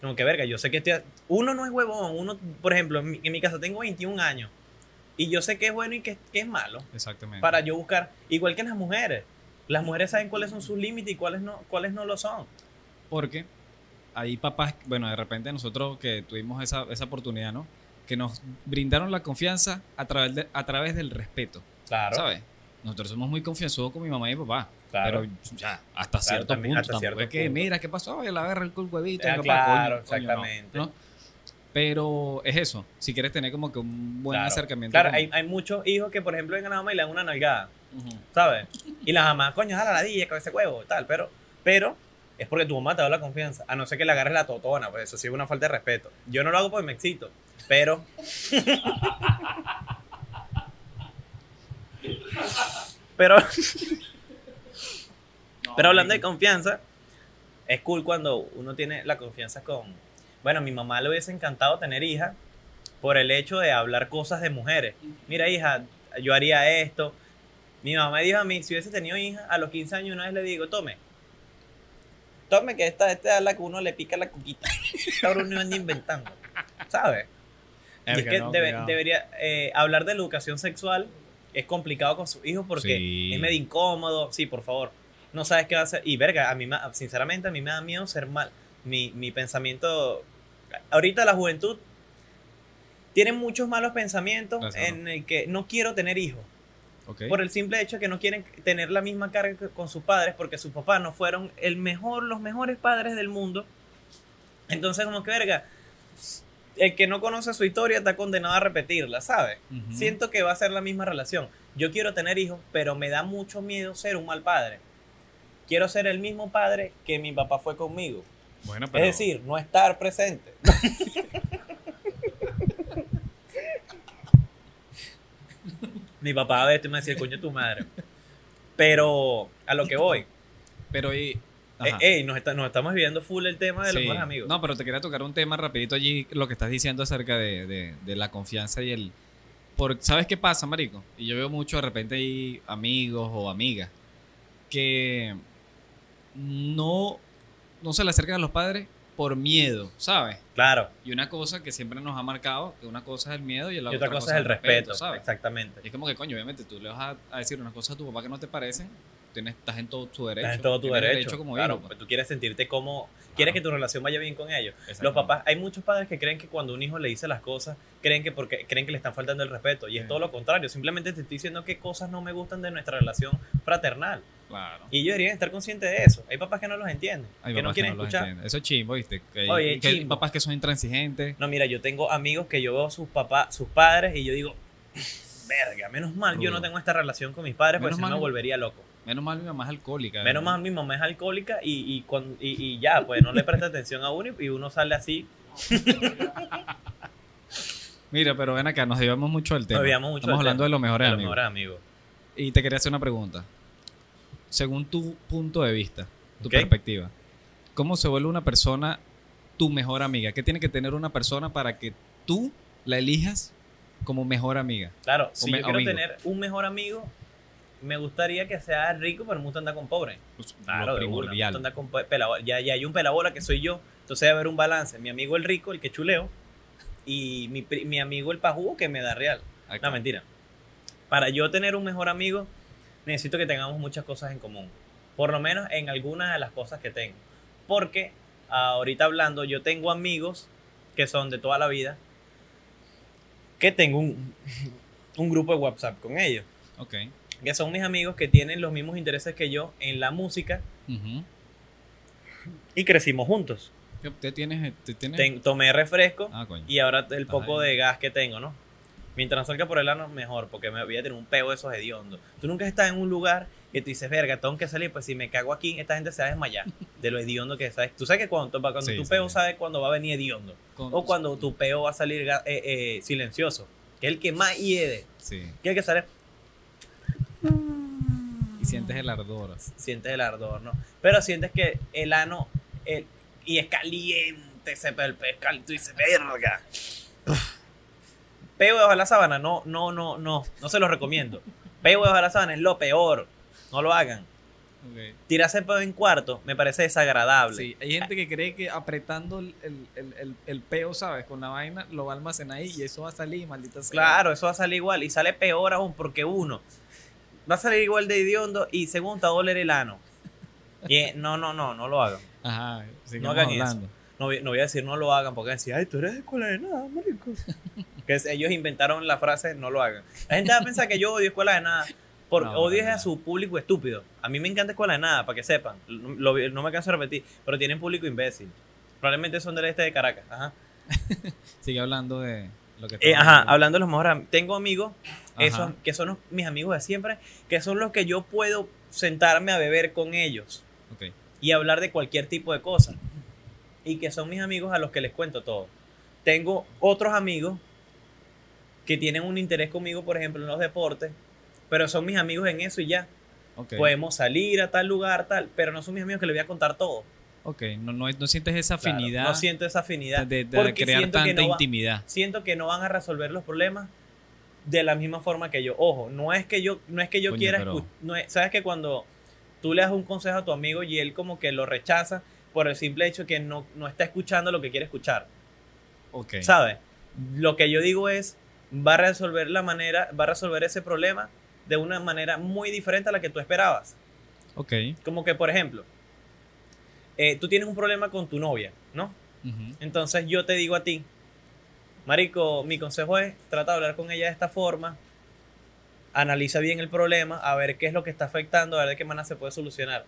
Como que verga, yo sé que estoy- uno no es huevón, uno, por ejemplo, en mi, en mi caso tengo 21 años y yo sé que es bueno y que, que es malo Exactamente. para yo buscar, igual que las mujeres. Las mujeres saben cuáles son sus límites y cuáles no, cuáles no lo son. Porque hay papás, bueno, de repente nosotros que tuvimos esa, esa oportunidad, ¿no? Que nos brindaron la confianza a través, de- a través del respeto, Claro. ¿sabes? Nosotros somos muy confianzudos con mi mamá y mi papá. Claro. Pero ya, hasta cierto también, punto. hasta tampoco cierto es que, punto. mira, ¿qué pasó? Oye, la agarra el huevito. Ah, claro, coño, coño, no, exactamente. ¿no? Pero es eso. Si quieres tener como que un buen Claro. acercamiento. Claro, hay, hay muchos hijos que, por ejemplo, vengan a la mamá y le dan una nalgada. ¿sabes? Y las mamás, coño, jala la dilla con ese huevo, tal, pero, pero es porque tu mamá te da la confianza, a no ser que le agarres la totona, pues eso sí es una falta de respeto. Yo no lo hago porque me excito, pero... pero... Pero hablando de confianza, es cool cuando uno tiene la confianza con... Bueno, a mi mamá le hubiese encantado tener hija por el hecho de hablar cosas de mujeres. Mira, hija, yo haría esto. Mi mamá me dijo a mí, si hubiese tenido hija, a los 15 años una vez le digo, tome. Tome que esta, esta es la que uno le pica la cuquita. Ahora uno anda inventando. ¿Sabes? Y es que no, debe- debería eh, hablar de la educación sexual es complicado con sus hijos porque Sí. es medio incómodo. Sí, por favor. No sabes qué va a hacer. Y verga, a mí, me- sinceramente, a mí me da miedo ser mal. Mi, mi pensamiento. Ahorita la juventud tiene muchos malos pensamientos en el que no quiero tener hijos. Por el simple hecho de que no quieren tener la misma carga con sus padres porque sus papás no fueron el mejor, los mejores padres del mundo. Entonces, como que verga, el que no conoce su historia está condenado a repetirla, ¿sabes? Siento que va a ser la misma relación. Yo quiero tener hijos, pero me da mucho miedo ser un mal padre. Quiero ser el mismo padre que mi papá fue conmigo. Bueno, pero- Es decir, no estar presente. mi papá a veces me decía, coño, tu madre. Pero a lo que voy, Pero y. eh, ey, nos, está- nos estamos viviendo full el tema de los mejores amigos. No, pero te quería tocar un tema rapidito allí, lo que estás diciendo acerca de, de- de la confianza y el... Por, ¿Sabes qué pasa, marico? Y yo veo mucho de repente ahí amigos o amigas que no, no se le acercan a los padres por miedo, ¿sabes? Claro. Y una cosa que siempre nos ha marcado, que una cosa es el miedo y la Y otra cosa es el respeto. ¿sabes? Exactamente. Y es como que, coño, obviamente tú le vas a, a decir una cosa a tu papá que no te parecen, tienes, estás en todo tu derecho. Estás en todo tu derecho. como claro, hijo, pues. pues tú quieres sentirte como. Quieres Claro. que tu relación vaya bien con ellos. Los papás, hay muchos padres que creen que cuando un hijo le dice las cosas, creen que porque creen que le están faltando el respeto. Y es todo lo contrario. Simplemente te estoy diciendo qué cosas no me gustan de nuestra relación fraternal. Claro. Y ellos deberían estar conscientes de eso. Hay papás que no los entienden, Hay que no quieren los escuchar. Eso es chimbo, ¿viste? Que, Oye, que chimbo. papás que son intransigentes. No, mira, yo tengo amigos que yo veo a sus papás, sus padres, y yo digo, verga, menos mal yo no tengo esta relación con mis padres, porque si no me volvería loco. Menos mal mi mamá es alcohólica. Menos mal mi mamá es alcohólica y, y, cuan- y- y ya, pues no le presta atención a uno y, uno sale así. Mira, pero ven acá, nos llevamos mucho del tema. desviamos mucho Estamos del hablando tema. de los mejores de los amigos. mejores amigos. Y te quería hacer una pregunta. Según tu punto de vista, tu perspectiva, ¿cómo se vuelve una persona tu mejor amiga? ¿Qué tiene que tener una persona para que tú la elijas como mejor amiga? Claro, si yo quiero amigo. tener un mejor amigo, me gustaría que sea rico, pero me gusta andar con pobre. Pues, Claro, de una, me gusta andar con pe- pelabola. Ya, ya hay un pelabola que soy yo, entonces debe haber un balance. Mi amigo el rico, el que chuleo, y mi, mi amigo el pajugo que me da real. Acá. No, mentira. Para yo tener un mejor amigo, necesito que tengamos muchas cosas en común. Por lo menos en algunas de las cosas que tengo. Porque ahorita hablando, yo tengo amigos que son de toda la vida, que tengo un, un grupo de WhatsApp con ellos. Ok. Que son mis amigos que tienen los mismos intereses que yo en la música y crecimos juntos. ¿Qué- ¿Te tienes, te tienes? Ten- tomé refresco Ah, y ahora el poco ahí. de gas que tengo, ¿no? Mientras no salga por el ano, mejor, porque me voy a tener un peo de esos hediondos. Tú nunca estás en un lugar que tú dices, verga, tengo que salir, pues si me cago aquí, esta gente se va a desmayar de lo hediondo que sabes. Tú sabes que cuando, cuando Sí, tu sí, peo sí. sabes cuando va a venir hediondo. Con- O cuando tu peo va a salir eh, eh, silencioso, que es el que más hiede, que es el que sale, Y sientes el ardor. sientes el ardor, ¿no? Pero sientes que el ano, el- y es caliente ese es caliente, tú dices, verga. Peo debajo de la sábana, no, no, no, no, no se lo recomiendo. Peo debajo de la sábana es lo peor, no lo hagan. Ok. Tirarse peo en cuarto me parece desagradable. Sí, hay gente que cree que apretando el, el, el, el- el peo, ¿sabes? Con la vaina, lo va a almacenar ahí y eso va a salir, maldita sea. Claro, eso va a salir igual y sale peor aún porque uno va a salir igual de hediondo y segundo te va a doler el ano. Y, no, no, no, no lo hagan. Ajá, No hagan hablando. No voy, no voy a decir no lo hagan porque van a decir, ay, tú eres de escuela de nada, marico. que es- ellos inventaron la frase no lo hagan. La gente va a pensar que yo odio escuela de nada. Porque No, odio es no. a su público estúpido. A mí me encanta escuela de nada, para que sepan. Lo- lo- no me canso de repetir, pero tienen público imbécil. Probablemente son del este de Caracas. Ajá. Sigue hablando de lo que Eh, ajá, hablando. de los mejores amigos. Tengo amigos, esos, que son los- mis amigos de siempre, que son los que yo puedo sentarme a beber con ellos y hablar de cualquier tipo de cosa. Y que son mis amigos a los que les cuento todo. Tengo otros amigos que tienen un interés conmigo, por ejemplo, en los deportes, pero son mis amigos en eso y ya. Podemos salir a tal lugar, tal, pero no son mis amigos que les voy a contar todo. Ok, no, no, no sientes esa Claro, afinidad no siento esa afinidad. de, crear tanta no va- intimidad. siento que no van a resolver los problemas de la misma forma que yo. Ojo, no es que yo, no es que yo Coño, quiera pero- no es- sabes que cuando tú le das un consejo a tu amigo y él como que lo rechaza por el simple hecho que no, no está escuchando lo que quiere escuchar, Ok. ¿sabes? Lo que yo digo es va a resolver la manera, va a resolver ese problema de una manera muy diferente a la que tú esperabas. Ok. Como que, por ejemplo, eh, tú tienes un problema con tu novia, ¿no? Entonces yo te digo a ti, Marico, mi consejo es trata de hablar con ella de esta forma, analiza bien el problema, a ver qué es lo que está afectando, a ver de qué manera se puede solucionar.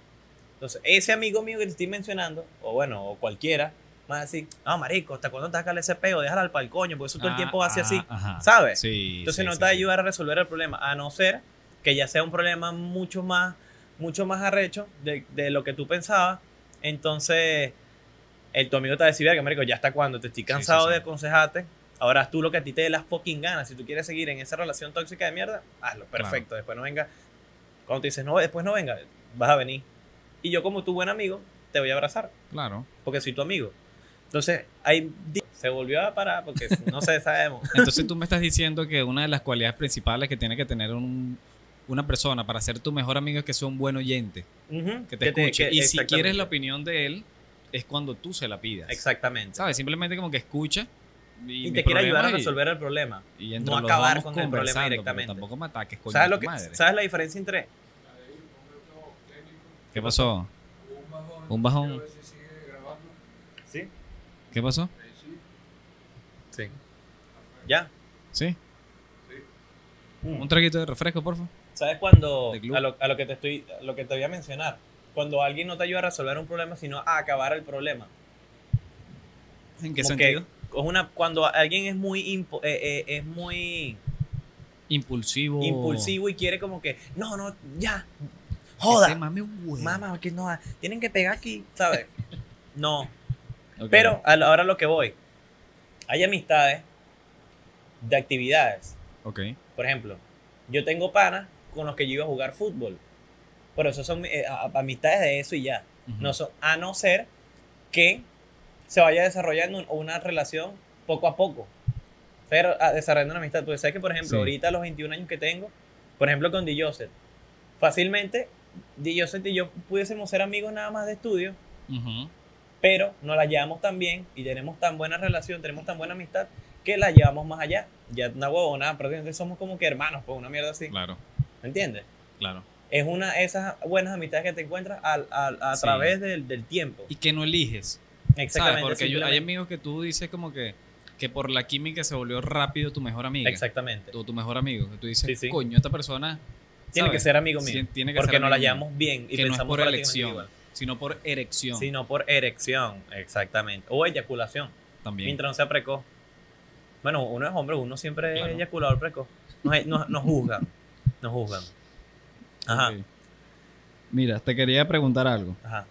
Entonces, ese amigo mío que te estoy mencionando, o bueno, o cualquiera, va a decir, no, Marico, ¿hasta cuándo te vas a ese peo? Déjala al coño, porque eso todo el Ah, tiempo va así, así, ah, ajá. ¿sabes? Sí. Entonces sí, no sí, te va a sí. ayudar a resolver el problema, a no ser que ya sea un problema mucho más, mucho más arrecho de, de lo que tú pensabas. Entonces, el, tu amigo te va a decir, verga, marico, ya está cuando te estoy cansado sí, sí. de aconsejarte. Ahora haz tú lo que a ti te dé las fucking ganas. Si tú quieres seguir en esa relación tóxica de mierda, hazlo, perfecto. Después no venga. Cuando te dices, no, después no venga, vas a venir. Y yo, como tu buen amigo, te voy a abrazar, Claro. porque soy tu amigo. Entonces, ahí se volvió a parar, porque no sé, sabemos. Entonces tú me estás diciendo que una de las cualidades principales que tiene que tener un- una persona para ser tu mejor amigo es que sea un buen oyente, que te escuche. que- y si quieres la opinión de él, es cuando tú se la pidas. Exactamente. ¿Sabes? Simplemente como que escucha. Y, te quiere ayudar a y- resolver el problema. Y no acabar con el problema directamente. Tampoco me ataques, coño. ¿Sabes, lo que, madre. ¿Sabes la diferencia entre ¿Qué pasó? Un bajón. Sí. ¿Qué pasó? Sí. ¿Ya? ¿Sí? Mm. Un traguito de refresco, por favor. ¿Sabes cuando a lo, a lo que te estoy a lo que te voy a mencionar? Cuando alguien no te ayuda a resolver un problema, sino a acabar el problema. ¿En qué Como que sentido? es una cuando alguien es muy impo- eh, eh, es muy Impulsivo. impulsivo y quiere como que no, no, ya. Joda. mame un huevo. Mamá, que no, tienen que pegar aquí, ¿sabes? No, Ok. Pero a lo- ahora lo que voy. Hay amistades de actividades. Ok. Por ejemplo, yo tengo panas con los que yo iba a jugar fútbol. Pero eso son eh, amistades de eso y ya. No son, a no ser que se vaya desarrollando un- una relación poco a poco. Pero a- desarrollando una amistad. Tú sabes que, por ejemplo, Sí. ahorita a los 21 años que tengo, por ejemplo, con D. Joseph, fácilmente D. Joseph y yo pudiésemos ser amigos nada más de estudio pero nos la llevamos tan bien y tenemos tan buena relación, tenemos tan buena amistad que la llevamos más allá. Ya una huevona, prácticamente somos como que hermanos, pues una mierda así. Claro, ¿Me entiendes? claro. Es una de esas buenas amistades que te encuentras a, Sí. través del, del tiempo. Y que no eliges. ¿Sabes? Exactamente. Porque yo- hay amigos que tú dices como que, que por la química se volvió rápido tu mejor amiga. Exactamente. O tu mejor amigo. Que tú dices, Sí, sí. coño, esta persona. Tiene ¿sabes? que ser amigo mío. Tiene que porque ser nos la llevamos bien y que no es pensamos por elección, igual. sino por erección Sino por erección, exactamente. O eyaculación, también. mientras no sea precoz. Bueno, uno es hombre, uno siempre Claro. es eyaculador precoz. Nos, nos, nos juzgan. Nos juzgan. Ajá. Mira, te quería preguntar algo. ajá.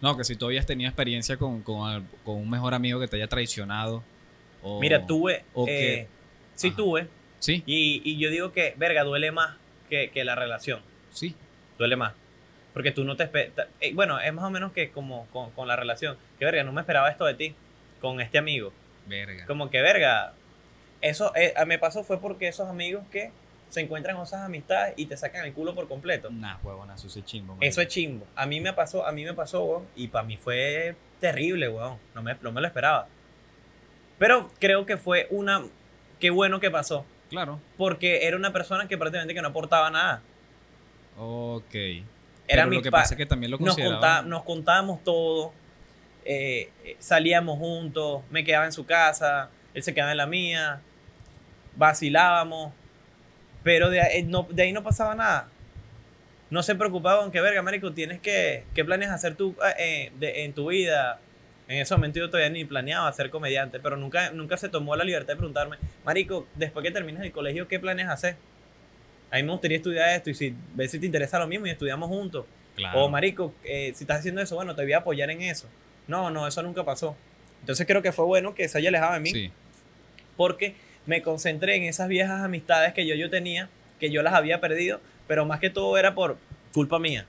No, que si tú habías tenido experiencia con, con, un mejor amigo que te haya traicionado. O, Mira, tuve. o eh, que- sí, Ajá. tuve. Sí, Y, y yo digo que, verga, duele más que, que la relación. sí. Duele más. Porque tú no te esperas. bueno, es más o menos que como con, con la relación. Que, verga, no me esperaba esto de ti. Con este amigo. Verga. Como que, verga. Eso eh, me pasó fue porque esos amigos que se encuentran con esas amistades y te sacan el culo por completo. Nah, huevona, eso es chimbo. Eso es chimbo. A mí me pasó, a mí me pasó, weón. Y para mí fue terrible, weón. No me, no me lo esperaba. Pero creo que fue una. Qué bueno que pasó. Claro. Porque era una persona que prácticamente que no aportaba nada. Ok. Era Pero mi lo que pa- pasa es que también lo nos, nos contábamos todo. eh, eh, salíamos juntos. Me quedaba en su casa. Él se quedaba en la mía. Vacilábamos. Pero de ahí no, de ahí no pasaba nada. No se preocupaba con que, verga, Marico, tienes que. ¿Qué planes hacer tú eh, de- en tu vida? En ese momento yo todavía ni planeaba ser comediante, pero nunca, nunca se tomó la libertad de preguntarme, Marico, después que termines el colegio, ¿qué planes hacer? A mí me gustaría estudiar esto y si ves si te interesa lo mismo y estudiamos juntos. Claro. O, marico, eh, si estás haciendo eso, bueno, te voy a apoyar en eso. No, no, eso nunca pasó. Entonces creo que fue bueno que se haya alejado de mí Sí. porque me concentré en esas viejas amistades que yo, yo tenía, que yo las había perdido, pero más que todo era por culpa mía.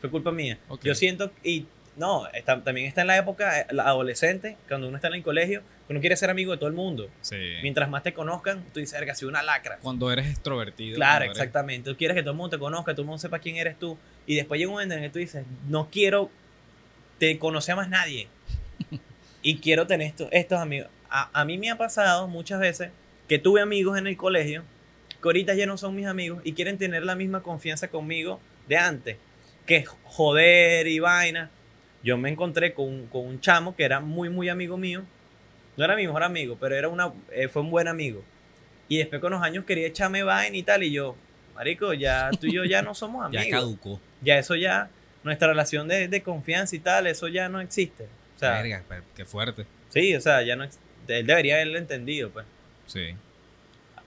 Fue culpa mía. Yo siento, y No, está- también está en la época eh, la adolescente, cuando uno está en el colegio, que uno quiere ser amigo de todo el mundo. Sí. Mientras más te conozcan, tú dices, verga, soy una lacra. Cuando eres extrovertido. Claro, eres- exactamente. Tú quieres que todo el mundo te conozca, todo el mundo sepa quién eres tú. Y después llega un momento en el que tú dices, no quiero te conocer a más nadie. y quiero tener esto- estos amigos. A, a mí me ha pasado muchas veces que tuve amigos en el colegio que ahorita ya no son mis amigos y quieren tener la misma confianza conmigo de antes. Que joder y vaina. Yo me encontré con, un- con un chamo que era muy, muy amigo mío. No era mi mejor amigo, pero era una, eh, fue un buen amigo. Y después con los años quería echarme vaina y tal. Y yo, marico, ya tú y yo ya no somos amigos. Ya caducó. Ya eso ya, nuestra relación de, de confianza y tal, eso ya no existe. O sea, Verga, qué fuerte. sí, o sea, ya no él debería haberlo entendido, pues. Sí,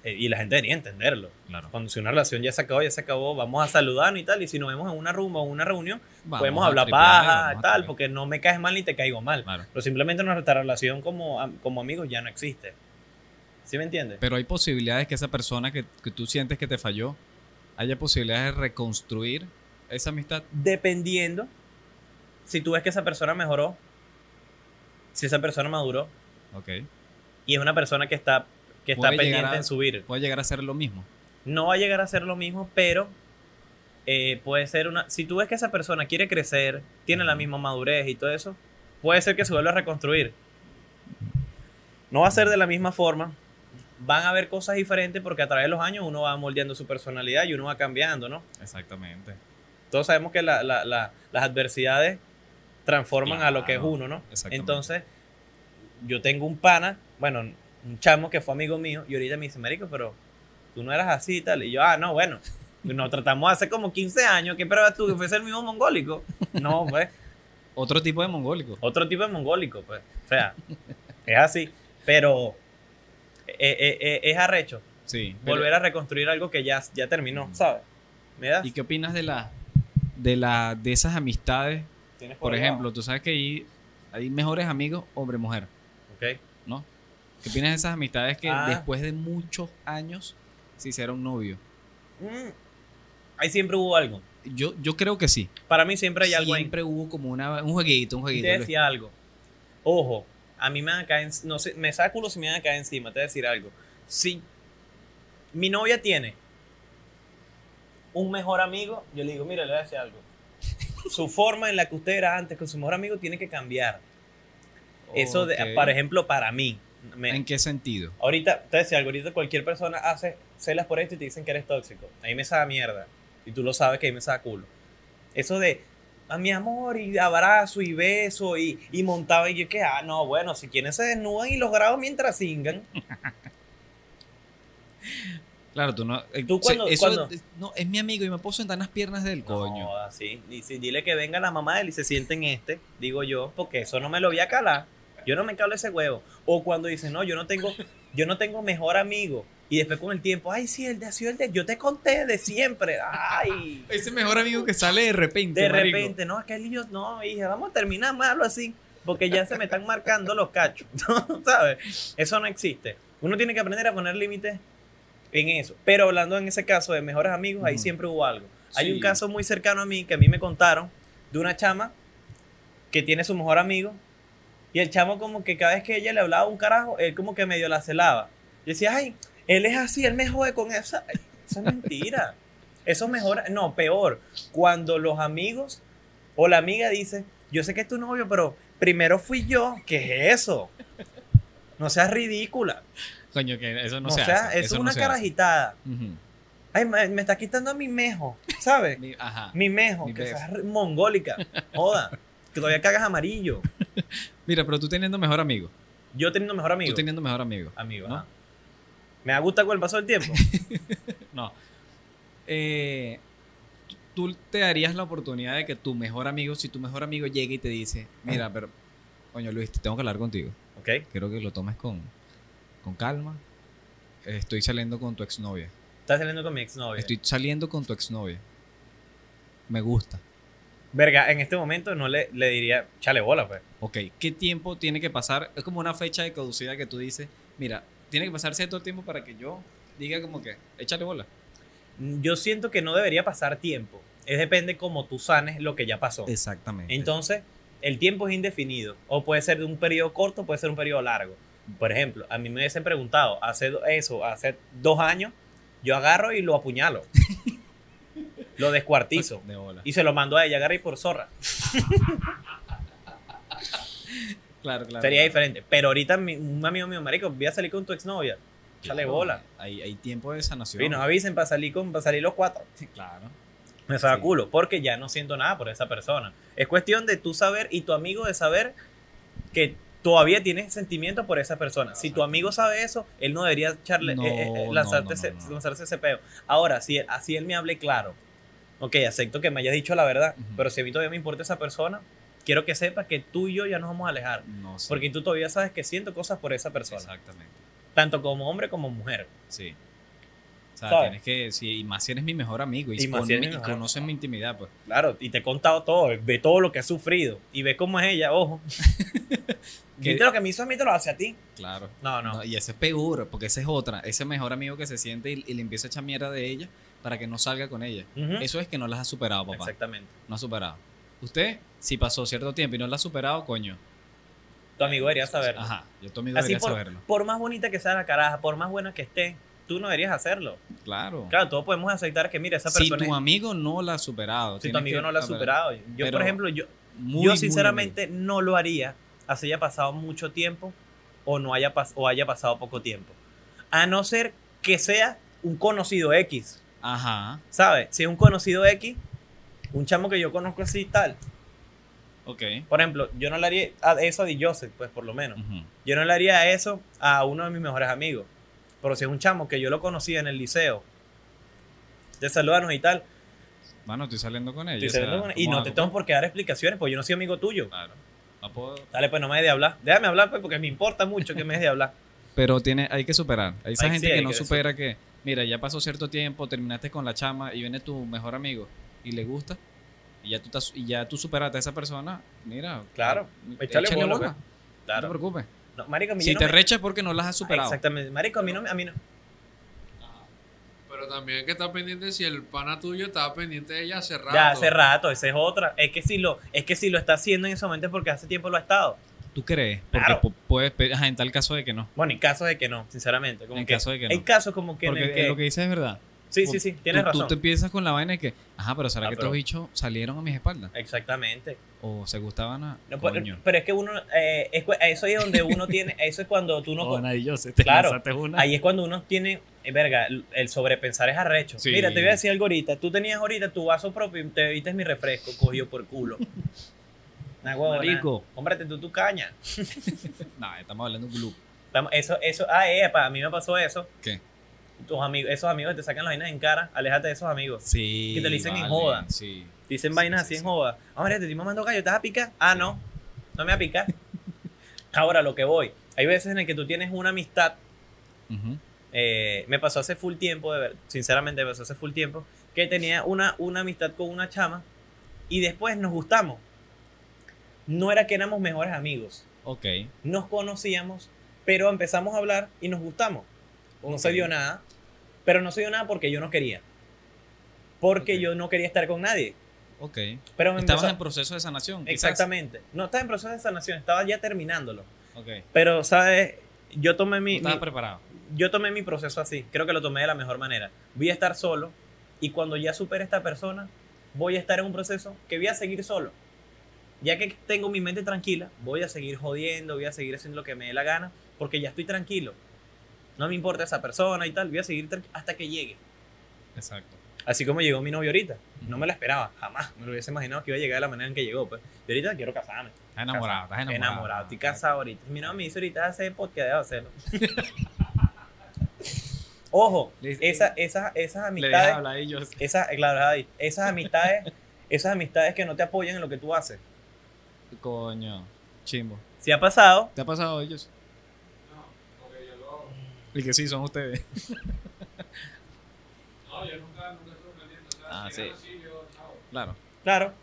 Eh, Y la gente debería entenderlo. claro. Cuando si una relación ya se acabó, ya se acabó, vamos a saludarnos y tal. Y si nos vemos en una rumba o una reunión, Vamos podemos hablar paja y tal, porque no me caes mal ni te caigo mal. Claro. Pero simplemente nuestra relación como, como amigos ya no existe. ¿Sí me entiendes? Pero hay posibilidades que esa persona que, que tú sientes que te falló, haya posibilidades de reconstruir esa amistad. Dependiendo, si tú ves que esa persona mejoró, si esa persona maduró, Ok. y es una persona que está, que está pendiente a- en subir. Puede llegar a ser lo mismo. No va a llegar a ser lo mismo, pero eh, puede ser una... Si tú ves que esa persona quiere crecer, tiene la misma madurez y todo eso, puede ser que se vuelva a reconstruir. No va a ser de la misma forma. Van a haber cosas diferentes porque a través de los años uno va moldeando su personalidad y uno va cambiando, ¿no? Exactamente. Todos sabemos que la- la- la- las adversidades transforman a lo que es uno, ¿no? exactamente. Entonces, yo tengo un pana, bueno, un chamo que fue amigo mío, y ahorita me dice, Marico, pero tú no eras así y tal. Y yo, ah, no, bueno, nos tratamos hace como 15 años, ¿qué esperabas tú? ¿Que fuese el mismo mongólico? No, pues, Otro tipo de mongólico. otro tipo de mongólico, pues. O sea, es así, pero eh, eh, eh, es arrecho Sí. pero- volver a reconstruir algo que ya, ya terminó, ¿sabes? ¿Me das? ¿Y qué opinas de la de la de esas amistades? ¿Tienes Por ahí ejemplo, tú sabes que hay, hay mejores amigos hombre-mujer, ¿no? ¿Qué opinas de esas amistades que Ah. después de muchos años se hicieron novio? Mm, Ahí siempre hubo algo. Yo, yo creo que sí. Para mí siempre hay algo ahí. Siempre hubo como una, un jueguito, un jueguito. te decía algo. Ojo, a mí me van a caer, no sé, me saca culo si me van a caer encima, te voy a decir algo. Si mi novia tiene un mejor amigo, yo le digo, mira, le voy a decir algo. Su forma en la que usted era antes con su mejor amigo tiene que cambiar. Eso, de, por ejemplo, para mí. me- ¿En qué sentido? Ahorita, te decía algo, ahorita cualquier persona hace celas por esto y te dicen que eres tóxico. A mí me sabe mierda. Y tú lo sabes que a mí me sabe culo. Eso de, a mi amor, y abrazo y beso y, y montaba y yo que, ah, no, bueno, si quienes se desnudan y los grabo mientras singan. Claro, tú no. eh, Tú cuando- eso cuando- no, es mi amigo y me puedo sentar en las piernas del coño. No, así. Y si dile que venga la mamá de él y se siente en este, digo yo, porque eso no me lo voy a calar. Yo no me calo ese huevo. O cuando dicen, no, yo no tengo, yo no tengo mejor amigo. Y después con el tiempo, ay, sí, el de sido el de, yo te conté de siempre. Ay. Ese mejor amigo que sale de repente. De marico. repente, no, es que yo, no, hija, vamos a terminar malo así, porque ya se me están marcando los cachos, ¿sabes? Eso no existe. Uno tiene que aprender a poner límites en eso. Pero hablando en ese caso de mejores amigos, ahí siempre hubo algo. Hay un caso muy cercano a mí que a mí me contaron de una chama que tiene su mejor amigo y el chamo como que cada vez que ella le hablaba un carajo, él como que medio la celaba. Y decía, ay, él es así, él me jode con esa. Eso es mentira. Eso mejora, no, peor, cuando los amigos o la amiga dice, yo sé que es tu novio, pero primero fui yo, ¿qué es eso? No seas ridícula. Coño, que eso no o se sea, hace. eso eso es no una carajitada. Ay, me, me está quitando a mi mejo, ¿sabes? Mi- Ajá. Mi mejo, Mi que seas mongólica. Joda, todavía cagas amarillo. Mira, pero tú teniendo mejor amigo. Yo teniendo mejor amigo. Tú teniendo mejor amigo. Amigo, ¿no? ajá. Me da gusto con el paso del tiempo. No. Eh, tú te darías la oportunidad de que tu mejor amigo, si tu mejor amigo llega y te dice, mira, pero, coño Luis, tengo que hablar contigo. ¿Ok? Quiero que lo tomes con, con calma. Estoy saliendo con tu exnovia. Estás saliendo con mi exnovia. Estoy saliendo con tu exnovia. Me gusta. Verga, en este momento no le, le diría, chale bola, pues. Ok, ¿qué tiempo tiene que pasar? Es como una fecha de caducidad que tú dices, mira, tiene que pasar cierto tiempo para que yo diga como que, échale bola. Yo siento que no debería pasar tiempo. Es depende cómo tú sanes lo que ya pasó. Exactamente. Entonces, el tiempo es indefinido. O puede ser de un periodo corto, puede ser un periodo largo. Por ejemplo, a mí me hubiesen preguntado, hace eso, hace dos años, yo agarro y lo apuñalo. lo descuartizo. De bola. Y se lo mando a ella, agarra y por zorra. Claro, claro. Sería claro. diferente. Pero ahorita mi- un amigo mío, marico, voy a salir con tu exnovia. Échale Claro, bola. Hay, hay tiempo de sanación. Sí, nos avisen para salir, con, para salir los cuatro. Claro. Me saca Sí. culo, porque ya no siento nada por esa persona. Es cuestión de tú saber y tu amigo de saber que todavía tienes sentimientos por esa persona. Si tu amigo sabe eso, él no debería echarle, No, eh, eh, eh, ese, lanzarse ese peo. Ahora, si así él me hable claro, ok, acepto que me hayas dicho la verdad, pero si a mí todavía me importa esa persona, quiero que sepas que tú y yo ya nos vamos a alejar. No sé. Porque tú todavía sabes que siento cosas por esa persona, Exactamente. tanto como hombre como mujer. Sí. O sea, ¿Sabes? tienes que. Sí, y más si eres mi mejor amigo. Y, Y más con- si mi y conoces mi intimidad, pues. Claro, y te he contado todo, ve todo lo que ha sufrido y ve cómo es ella, ojo. Viste lo que me hizo a mí, te lo hace a ti. Claro. No, no. No, y ese es peor, porque ese es otra. Ese mejor amigo que se siente y, y le empieza a echar mierda de ella para que no salga con ella. Eso es que no las ha superado, papá. Exactamente. No ha superado. Usted, si pasó cierto tiempo y no la ha superado, coño. Tu amigo debería saberlo. Ajá, yo tu amigo Así debería por, saberlo. por más bonita que sea la caraja, por más buena que esté, tú no deberías hacerlo. Claro. Claro, todos podemos aceptar que, mira, esa si persona. tu es- amigo no la ha superado. si tu amigo no lo ha superado. Yo, pero por ejemplo, yo, muy, yo muy sinceramente no lo haría, así haya pasado mucho tiempo o no haya, o haya pasado poco tiempo. A no ser que sea un conocido X. Ajá, ¿Sabes? Si es un conocido X, un chamo que yo conozco así y tal. ok. Por ejemplo, yo no le haría a- eso a Di Joseph, pues por lo menos. Yo no le haría eso a uno de mis mejores amigos. Pero si es un chamo que yo lo conocía en el liceo, de saludarnos y tal, Bueno, estoy saliendo con ella. estoy o sea, saliendo con- y ¿cómo no te tengo por qué dar explicaciones, pues yo no soy amigo tuyo. Claro. No puedo. Dale, pues no me dejes de hablar. Déjame hablar, pues, porque me importa mucho que me dejes de hablar. Pero tiene, hay que superar. Hay esa gente sí, que hay no que supera que, mira, ya pasó cierto tiempo, terminaste con la chama y viene tu mejor amigo y le gusta. Y ya tú, estás- y ya tú superaste a esa persona, mira. Claro, eh, échale bola, bola, pues. No te Claro. preocupes. No, marico, Si no te me- rechas es porque no las has superado. Exactamente. Marico, a mí no, me- a mí no. Pero también hay que estar pendiente si el pana tuyo estaba pendiente de ella hace rato. Ya hace rato, esa es otra. Es que si lo, es que si lo está haciendo en ese momento es porque hace tiempo lo ha estado. ¿Tú crees? Porque Claro. pu- puedes, pe- ajá, en tal caso de que no. Bueno, en casos de que no, sinceramente. Como En que caso de que no. Hay casos como que en Porque el que. lo que dices es verdad. Sí, sí, sí, tienes tú, razón. Tú te empiezas con la vaina de que, ajá, pero ¿será Ah, que pero- estos bichos salieron a mis espaldas? Exactamente. O se gustaban a. No, pero, coño. pero es que uno, eh, es eso es donde uno tiene, eso es cuando tú no, Oh, nadie, yo sé, te Claro. una. ahí es cuando uno tiene, eh, verga, el, el sobrepensar es arrecho. Sí. Mira, te voy a decir algo ahorita, tú tenías ahorita tu vaso propio y te bebiste mi refresco, cogido por culo. Nah. Marico. Cómprate tú tu caña. No, estamos hablando de un club. Eso, eso, ah, epa, a mí me pasó eso. ¿Qué? Tus amigos, esos amigos que te sacan las vainas en cara, aléjate de esos amigos. Sí. Que te lo dicen en joda. Sí. Te dicen Sí, vainas sí, así sí. en joda. Ah, María, te estoy mamando gallo, ¿te vas a picar? Ah, no, no me va a picar. Ahora, lo que voy. Hay veces en el que tú tienes una amistad. Eh, me pasó hace full tiempo, de ver, sinceramente me pasó hace full tiempo, que tenía una, una amistad con una chama y después nos gustamos. No era que éramos mejores amigos, Ok. nos conocíamos, pero empezamos a hablar y nos gustamos. No se dio nada, pero no se dio nada porque yo no quería. Porque yo no quería estar con nadie. Ok. Pero me Estabas empezó- en proceso de sanación. quizás. Exactamente. No estaba en proceso de sanación, estaba ya terminándolo. Ok. Pero, ¿sabes? Yo tomé No mi, estabas mi- preparado. yo tomé mi proceso así. Creo que lo tomé de la mejor manera. Voy a estar solo y cuando ya supere esta persona, voy a estar en un proceso que voy a seguir solo. Ya que tengo mi mente tranquila, voy a seguir jodiendo, voy a seguir haciendo lo que me dé la gana, porque ya estoy tranquilo. No me importa esa persona y tal, voy a seguir hasta que llegue. Exacto. Así como llegó mi novio ahorita. No me la esperaba, jamás. Me lo hubiese imaginado que iba a llegar de la manera en que llegó. Pues. Y ahorita quiero casarme. Estás enamorado, estás enamorado. enamorado, estoy casado ahorita. Mi novio me dice ahorita hacer podcast, debo hacerlo. Ojo, Le- esa, esas, Le amistades, a ellos. claro, Javi, esas amistades, esas amistades que no te apoyan en lo que tú haces. Coño. Chimbo. Si ha pasado, ¿Te ha pasado a ellos? Y que sí, son ustedes. No, yo nunca, nunca estuve pendiente. O sea, Ah, si sí. así, yo, chao. Claro. claro.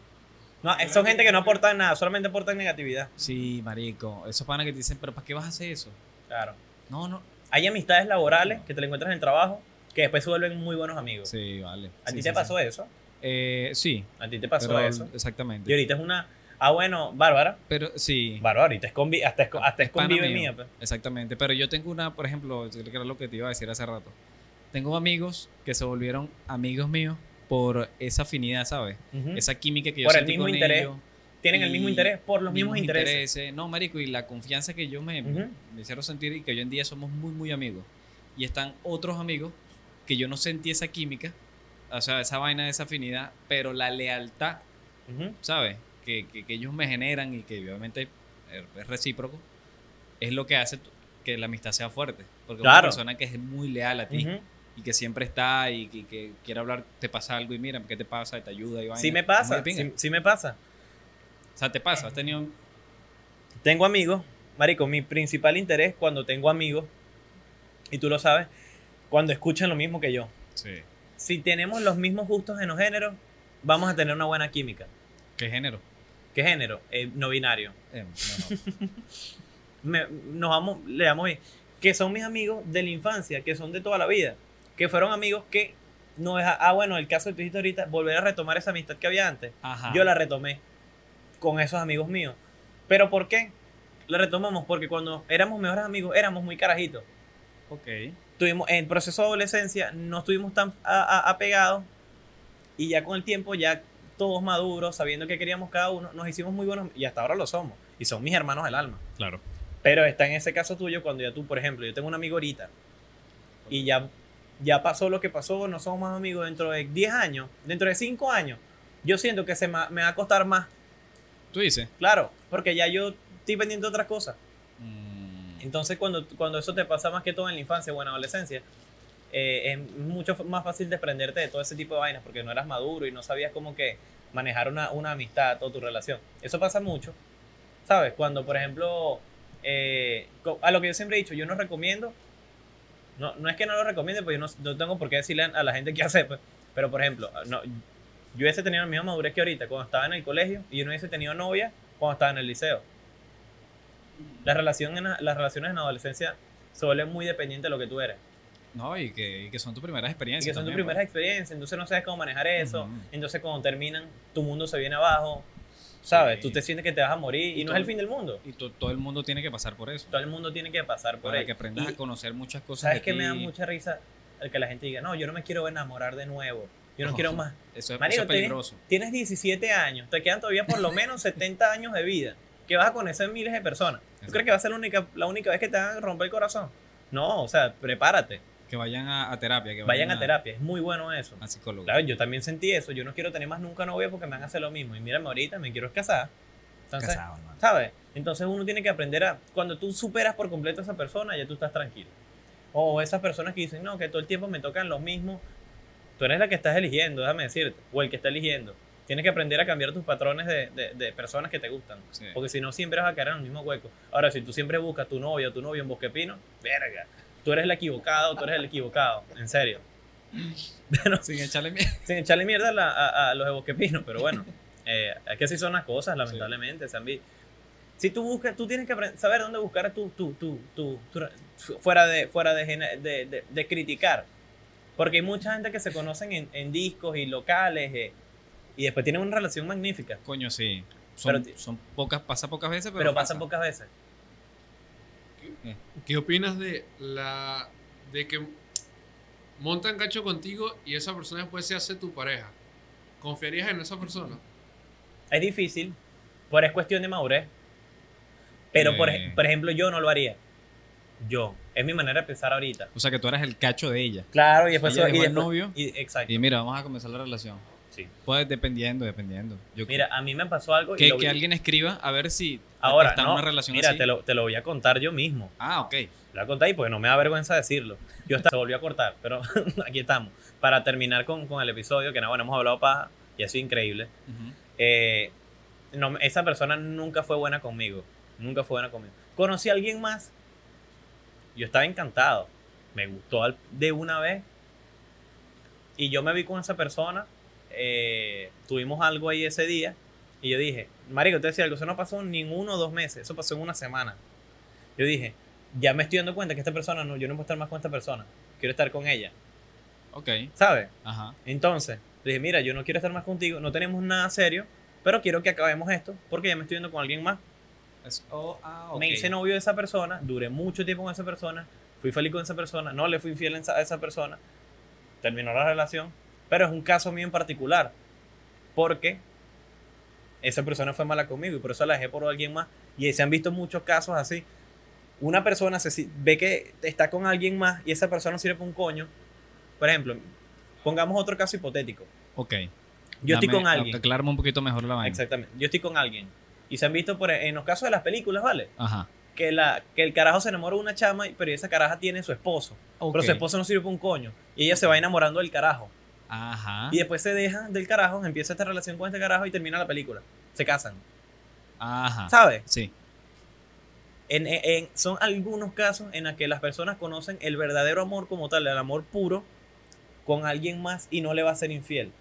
No, son gente que no aportan nada, solamente aportan negatividad. Sí, marico. Esos panas que te dicen, pero ¿para qué vas a hacer eso? Claro. No, no. Hay amistades laborales que te la encuentras en el trabajo que después se vuelven muy buenos amigos. Sí, vale. ¿A Sí, ti sí, te pasó sí. eso? Eh, sí. ¿A ti te pasó pero- eso? Exactamente. Y ahorita es una. Ah, bueno, Bárbara. Pero sí. Bárbara, ahorita es, convi hasta es, hasta es convive mío. mía. pues. Exactamente. Pero yo tengo una, por ejemplo, que era lo que te iba a decir hace rato. Tengo amigos que se volvieron amigos míos por esa afinidad, ¿sabes? Esa química que yo Por el mismo con interés, ellos. Tienen el mismo interés por los mismos, intereses. No, marico, y la confianza que yo me, me hicieron sentir y que hoy en día somos muy, muy amigos. Y están otros amigos que yo no sentí esa química, o sea, esa vaina, esa afinidad, pero la lealtad. ¿sabes? Que, que, que ellos me generan y que obviamente es recíproco, es lo que hace que la amistad sea fuerte. Porque una Claro. persona que es muy leal a ti y que siempre está y que, que quiere hablar, te pasa algo y mira, ¿qué te pasa? Y te ayuda y vaina. Sí me pasa, sí me pasa. O sea, te pasa, has tenido... Tengo amigos, marico, mi principal interés cuando tengo amigos, y tú lo sabes, cuando escuchan lo mismo que yo. Sí. Si tenemos los mismos gustos en los géneros, vamos a tener una buena química. ¿Qué género? ¿Qué género? Eh, no binario. Eh, no, no. Me- nos vamos, le damos bien. Que son mis amigos de la infancia, que son de toda la vida. Que fueron amigos que no deja. Ah, bueno, el caso que tú dijiste ahorita, volver a retomar esa amistad que había antes. Ajá. Yo la retomé con esos amigos míos. ¿Pero por qué? La retomamos porque cuando éramos mejores amigos éramos muy carajitos. Ok. Tuvimos, en proceso de adolescencia no estuvimos tan apegados y ya con el tiempo, ya todos maduros, sabiendo que queríamos cada uno, nos hicimos muy buenos y hasta ahora lo somos. Y son mis hermanos del alma. Claro. Pero está en ese caso tuyo cuando ya tú, por ejemplo, yo tengo un amigo ahorita y ya, ya pasó lo que pasó, no somos más amigos dentro de 10 años, dentro de 5 años. Yo siento que se me va a costar más, ¿Tú dices? claro, porque ya yo estoy pendiente de otras cosas. Mm, Entonces, cuando, cuando eso te pasa más que todo en la infancia o en la adolescencia, eh, es mucho más fácil desprenderte de todo ese tipo de vainas porque no eras maduro y no sabías cómo que manejar una, una amistad o tu relación. Eso pasa mucho, ¿sabes? Cuando, por ejemplo, eh, a lo que yo siempre he dicho, yo no recomiendo, no, no es que no lo recomiende, pues yo no, no tengo por qué decirle a la gente qué hacer, pues, pero por ejemplo, no, yo hubiese tenido la misma madurez que ahorita cuando estaba en el colegio y yo no hubiese tenido novia cuando estaba en el liceo. La relación en la- las relaciones en adolescencia se vuelven muy dependientes de lo que tú eres. No, y que, y que son tus primeras Y experiencias. que son tus también, primeras experiencias, entonces no sabes cómo manejar eso. Entonces cuando terminan, tu mundo se viene abajo. ¿Sabes? Sí. Tú te sientes que te vas a morir y, Y no todo- es el fin del mundo. pues. Y to- todo el mundo tiene que pasar por eso. Todo el mundo tiene que pasar por Para ahí. que aprendas Y- a conocer muchas cosas. ¿Sabes qué me da mucha risa? El que la gente diga, no, yo no me quiero enamorar de nuevo. Yo no No. quiero más. Eso es, Marico, eso es tienes- peligroso. Tienes 17 años, te quedan todavía por lo menos 70 años de vida. Que vas a conocer miles de personas. ¿Tú Exacto. crees que va a ser la única, la única vez que te van a romper el corazón? No, o sea, prepárate. Que vayan a, a terapia. Que Vayan a terapia, es muy bueno eso. A psicólogo. Claro, yo también sentí eso. Yo no quiero tener más nunca novia porque me van a hacer lo mismo. Y mírame ahorita, me quiero casar. Entonces, Casado. ¿sabes? Entonces uno tiene que aprender a... Cuando tú superas por completo a esa persona, ya tú estás tranquilo. O esas personas que dicen, no, que todo el tiempo me tocan los mismos. Tú eres la que estás eligiendo, déjame decirte. O el que está eligiendo. Tienes que aprender a cambiar tus patrones de, de- de personas que te gustan. Sí. Porque si no, siempre vas a caer en el mismo hueco. Ahora, si tú siempre buscas tu novia o tu novio en Bosque Pino, verga. Tú eres el equivocado, tú eres el equivocado. En serio. Sin echarle miedo. sin echarle mierda a, la- a- a los Pino, pero bueno, eh, es que así son las cosas, lamentablemente. Zambi. Si tú buscas, tú tienes que saber dónde buscar tu, tu, tu, tu, fuera, de, fuera de, de, de- de criticar. Porque hay mucha gente que se conocen en, en discos y locales eh, y después tienen una relación magnífica, Coño, sí. Son, Pero son pocas, pasa pocas veces, pero, pero, pasan pasa. pocas veces. ¿Qué opinas de la de que montan cacho contigo y esa persona después se hace tu pareja? ¿Confiarías en esa persona? Es difícil, pero es cuestión de madurez. Pero, por, Eh. por ejemplo, yo no lo haría. Yo. Es mi manera de pensar ahorita. O sea, que tú eres el cacho de ella. Claro, y después... Ella y después- novio. y- exacto. Y mira, vamos a comenzar la relación. Sí. Pues dependiendo, dependiendo. Yo Mira, a mí me pasó algo y que, lo que alguien escriba a ver si ahora está en no, una relación mira, así. te lo, te lo voy a contar yo mismo. Ah, ok. Lo voy a contar ahí porque no me da vergüenza decirlo. Yo hasta se volvió a cortar, pero aquí estamos. Para terminar con, con el episodio, que no, bueno, hemos hablado paja y ha sido increíble. Eh, no, esa persona nunca fue buena conmigo. Nunca fue buena conmigo. Conocí a alguien más. Yo estaba encantado. Me gustó de una vez. Y yo me vi con esa persona. Eh, tuvimos algo ahí ese día. Y yo dije, Marico, te decía algo. Eso no pasó en uno o dos meses. Eso pasó en una semana. Yo dije, ya me estoy dando cuenta que esta persona no, yo no puedo estar más con esta persona. Quiero estar con ella. Ok. ¿Sabes? Ajá. Entonces, le dije, mira, yo no quiero estar más contigo, no tenemos nada serio, pero quiero que acabemos esto porque ya me estoy viendo con alguien más. Es- oh, ah, ok. Me hice novio de esa persona, duré mucho tiempo con esa persona, fui feliz con esa persona, no le fui infiel a esa persona, terminó la relación, pero es un caso mío en particular, porque esa persona fue mala conmigo y por eso la dejé por alguien más. Y se han visto muchos casos así. Una persona se, ve que está con alguien más y esa persona sirve para un coño. Por ejemplo, pongamos otro caso hipotético. Ok. Yo estoy con alguien. Aclarame un poquito mejor la vaina. Exactamente. Yo estoy con alguien. Y se han visto por, en los casos de las películas, ¿vale? Ajá. que, la, que el carajo se enamora de una chama, pero esa caraja tiene su esposo. Pero su esposo no sirve para un coño. Y ella se va enamorando del carajo. Ajá. Y después se deja del carajo, empieza esta relación con este carajo y termina la película. Se casan. Ajá. ¿Sabes? Sí. En, en- en- son algunos casos en los que las personas conocen el verdadero amor como tal, el amor puro, con alguien más y no le va a ser infiel.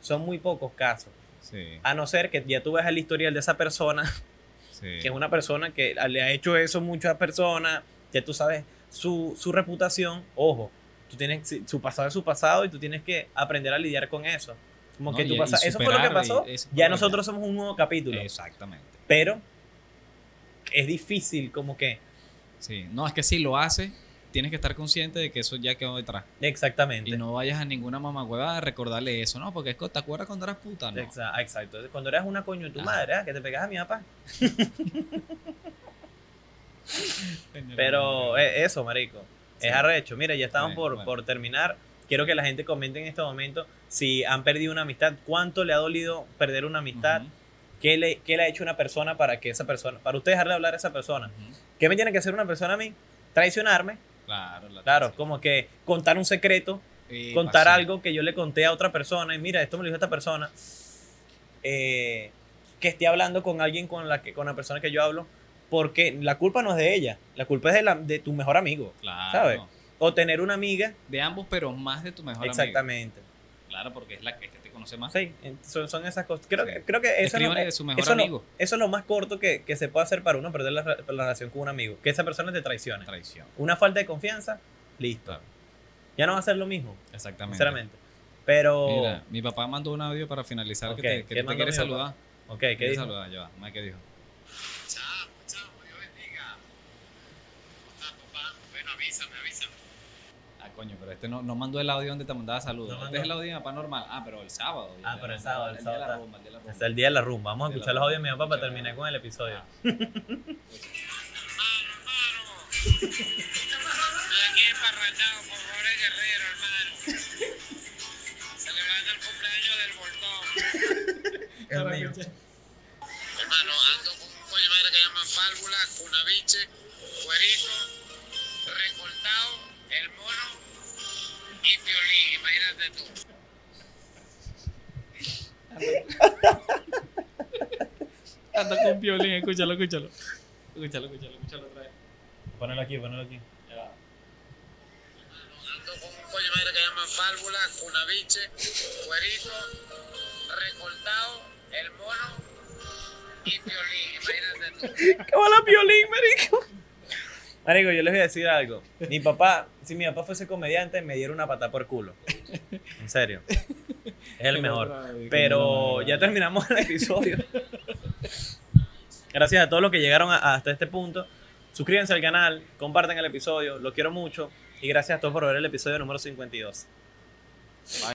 Son muy pocos casos. Sí. A no ser que ya tú veas el historial de esa persona sí. que es una persona que le ha hecho eso a muchas personas, ya tú sabes su, su reputación, ojo, tú tienes su pasado es su pasado y tú tienes que aprender a lidiar con eso. Como No, que y- tú y eso fue lo que pasó, ya nosotros somos un nuevo capítulo, Exactamente. pero es difícil como que Sí. No, es que si lo hace, tienes que estar consciente de que eso ya quedó detrás. exactamente. Y no vayas a ninguna mamagüeva a recordarle eso, ¿no? Porque es que te acuerdas cuando eras puta, ¿no? Exa- Exacto. Cuando eras una coño de tu Ah. madre, ¿ah? que te pegas a mi papá. Pero eh, eso, marico. Es arrecho. Mira, ya estamos Bueno, por, bueno. por terminar. Quiero que la gente comente en este momento si han perdido una amistad, cuánto le ha dolido perder una amistad, Ujú, qué, le, qué le ha hecho una persona para que esa persona, para usted dejarle hablar a esa persona. ¿Qué me tiene que hacer una persona a mí? Traicionarme, Claro, la- claro, como que contar un secreto, Y contar algo que yo le conté a otra persona y mira, esto me lo dijo esta persona. Eh, que esté hablando con alguien con la, que, con la persona que yo hablo, porque la culpa no es de ella, la culpa es de, la, de tu mejor amigo. Claro. ¿sabes? O tener una amiga. De ambos, pero más de tu mejor amigo. Exactamente. Claro, porque es la que, te conoce más. Sí, son, son esas cosas. Creo, Sí. que, creo que eso, es lo- Escríbale de su mejor eso es lo- amigo. eso es lo más corto que, que se puede hacer para uno perder la, re- la relación con un amigo. Que esa persona te traicione. Traición. Una falta de confianza, listo. Claro. Ya no va a ser lo mismo, Exactamente. sinceramente. Pero. Mira, mi papá mandó un audio para finalizar Ok, que te, ¿qué que te quiere saludar. ok, ¿qué dijo? saludar, ya va. ¿qué dijo? Chao, chao, Dios bendiga. Ah, papá, bueno, avísame, avísame. Ah, coño, pero este no, no mandó el audio donde te mandaba saludos. No este mandó. es el audio de mi papá normal. Ah, pero el sábado. Ah, pero el sábado, El el día de la sábado rumba, el día de la rumba. Es el día de la rumba. Vamos a escuchar los audios de mi papá para terminar con el episodio. Hermano, hermano. Estoy aquí emparrachado con Jorge Guerrero, hermano. Celebrando el cumpleaños del mío. Hermano, ando con un coño madre que llaman válvula, cunaviche, cuerito, recortado, el mono y violín. Imagínate tú. Anda con violín, escúchalo, escúchalo. Escúchalo, escúchalo, escúchalo otra vez. Ponelo aquí, ponelo aquí. Ya va. Ando con un coño madre que llaman válvula, cunaviche, cuerito, recortado, el mono y violín. Imagínate tú. ¡Qué bola violín, marico! Marico, yo les voy a decir algo. Mi papá, si mi papá fuese comediante, me diera una pata por culo. En serio. Es el mejor. Pero ya terminamos el episodio. Gracias a todos los que llegaron a- hasta este punto. Suscríbanse al canal, compartan el episodio, lo quiero mucho. Y gracias a todos por ver el episodio número 52.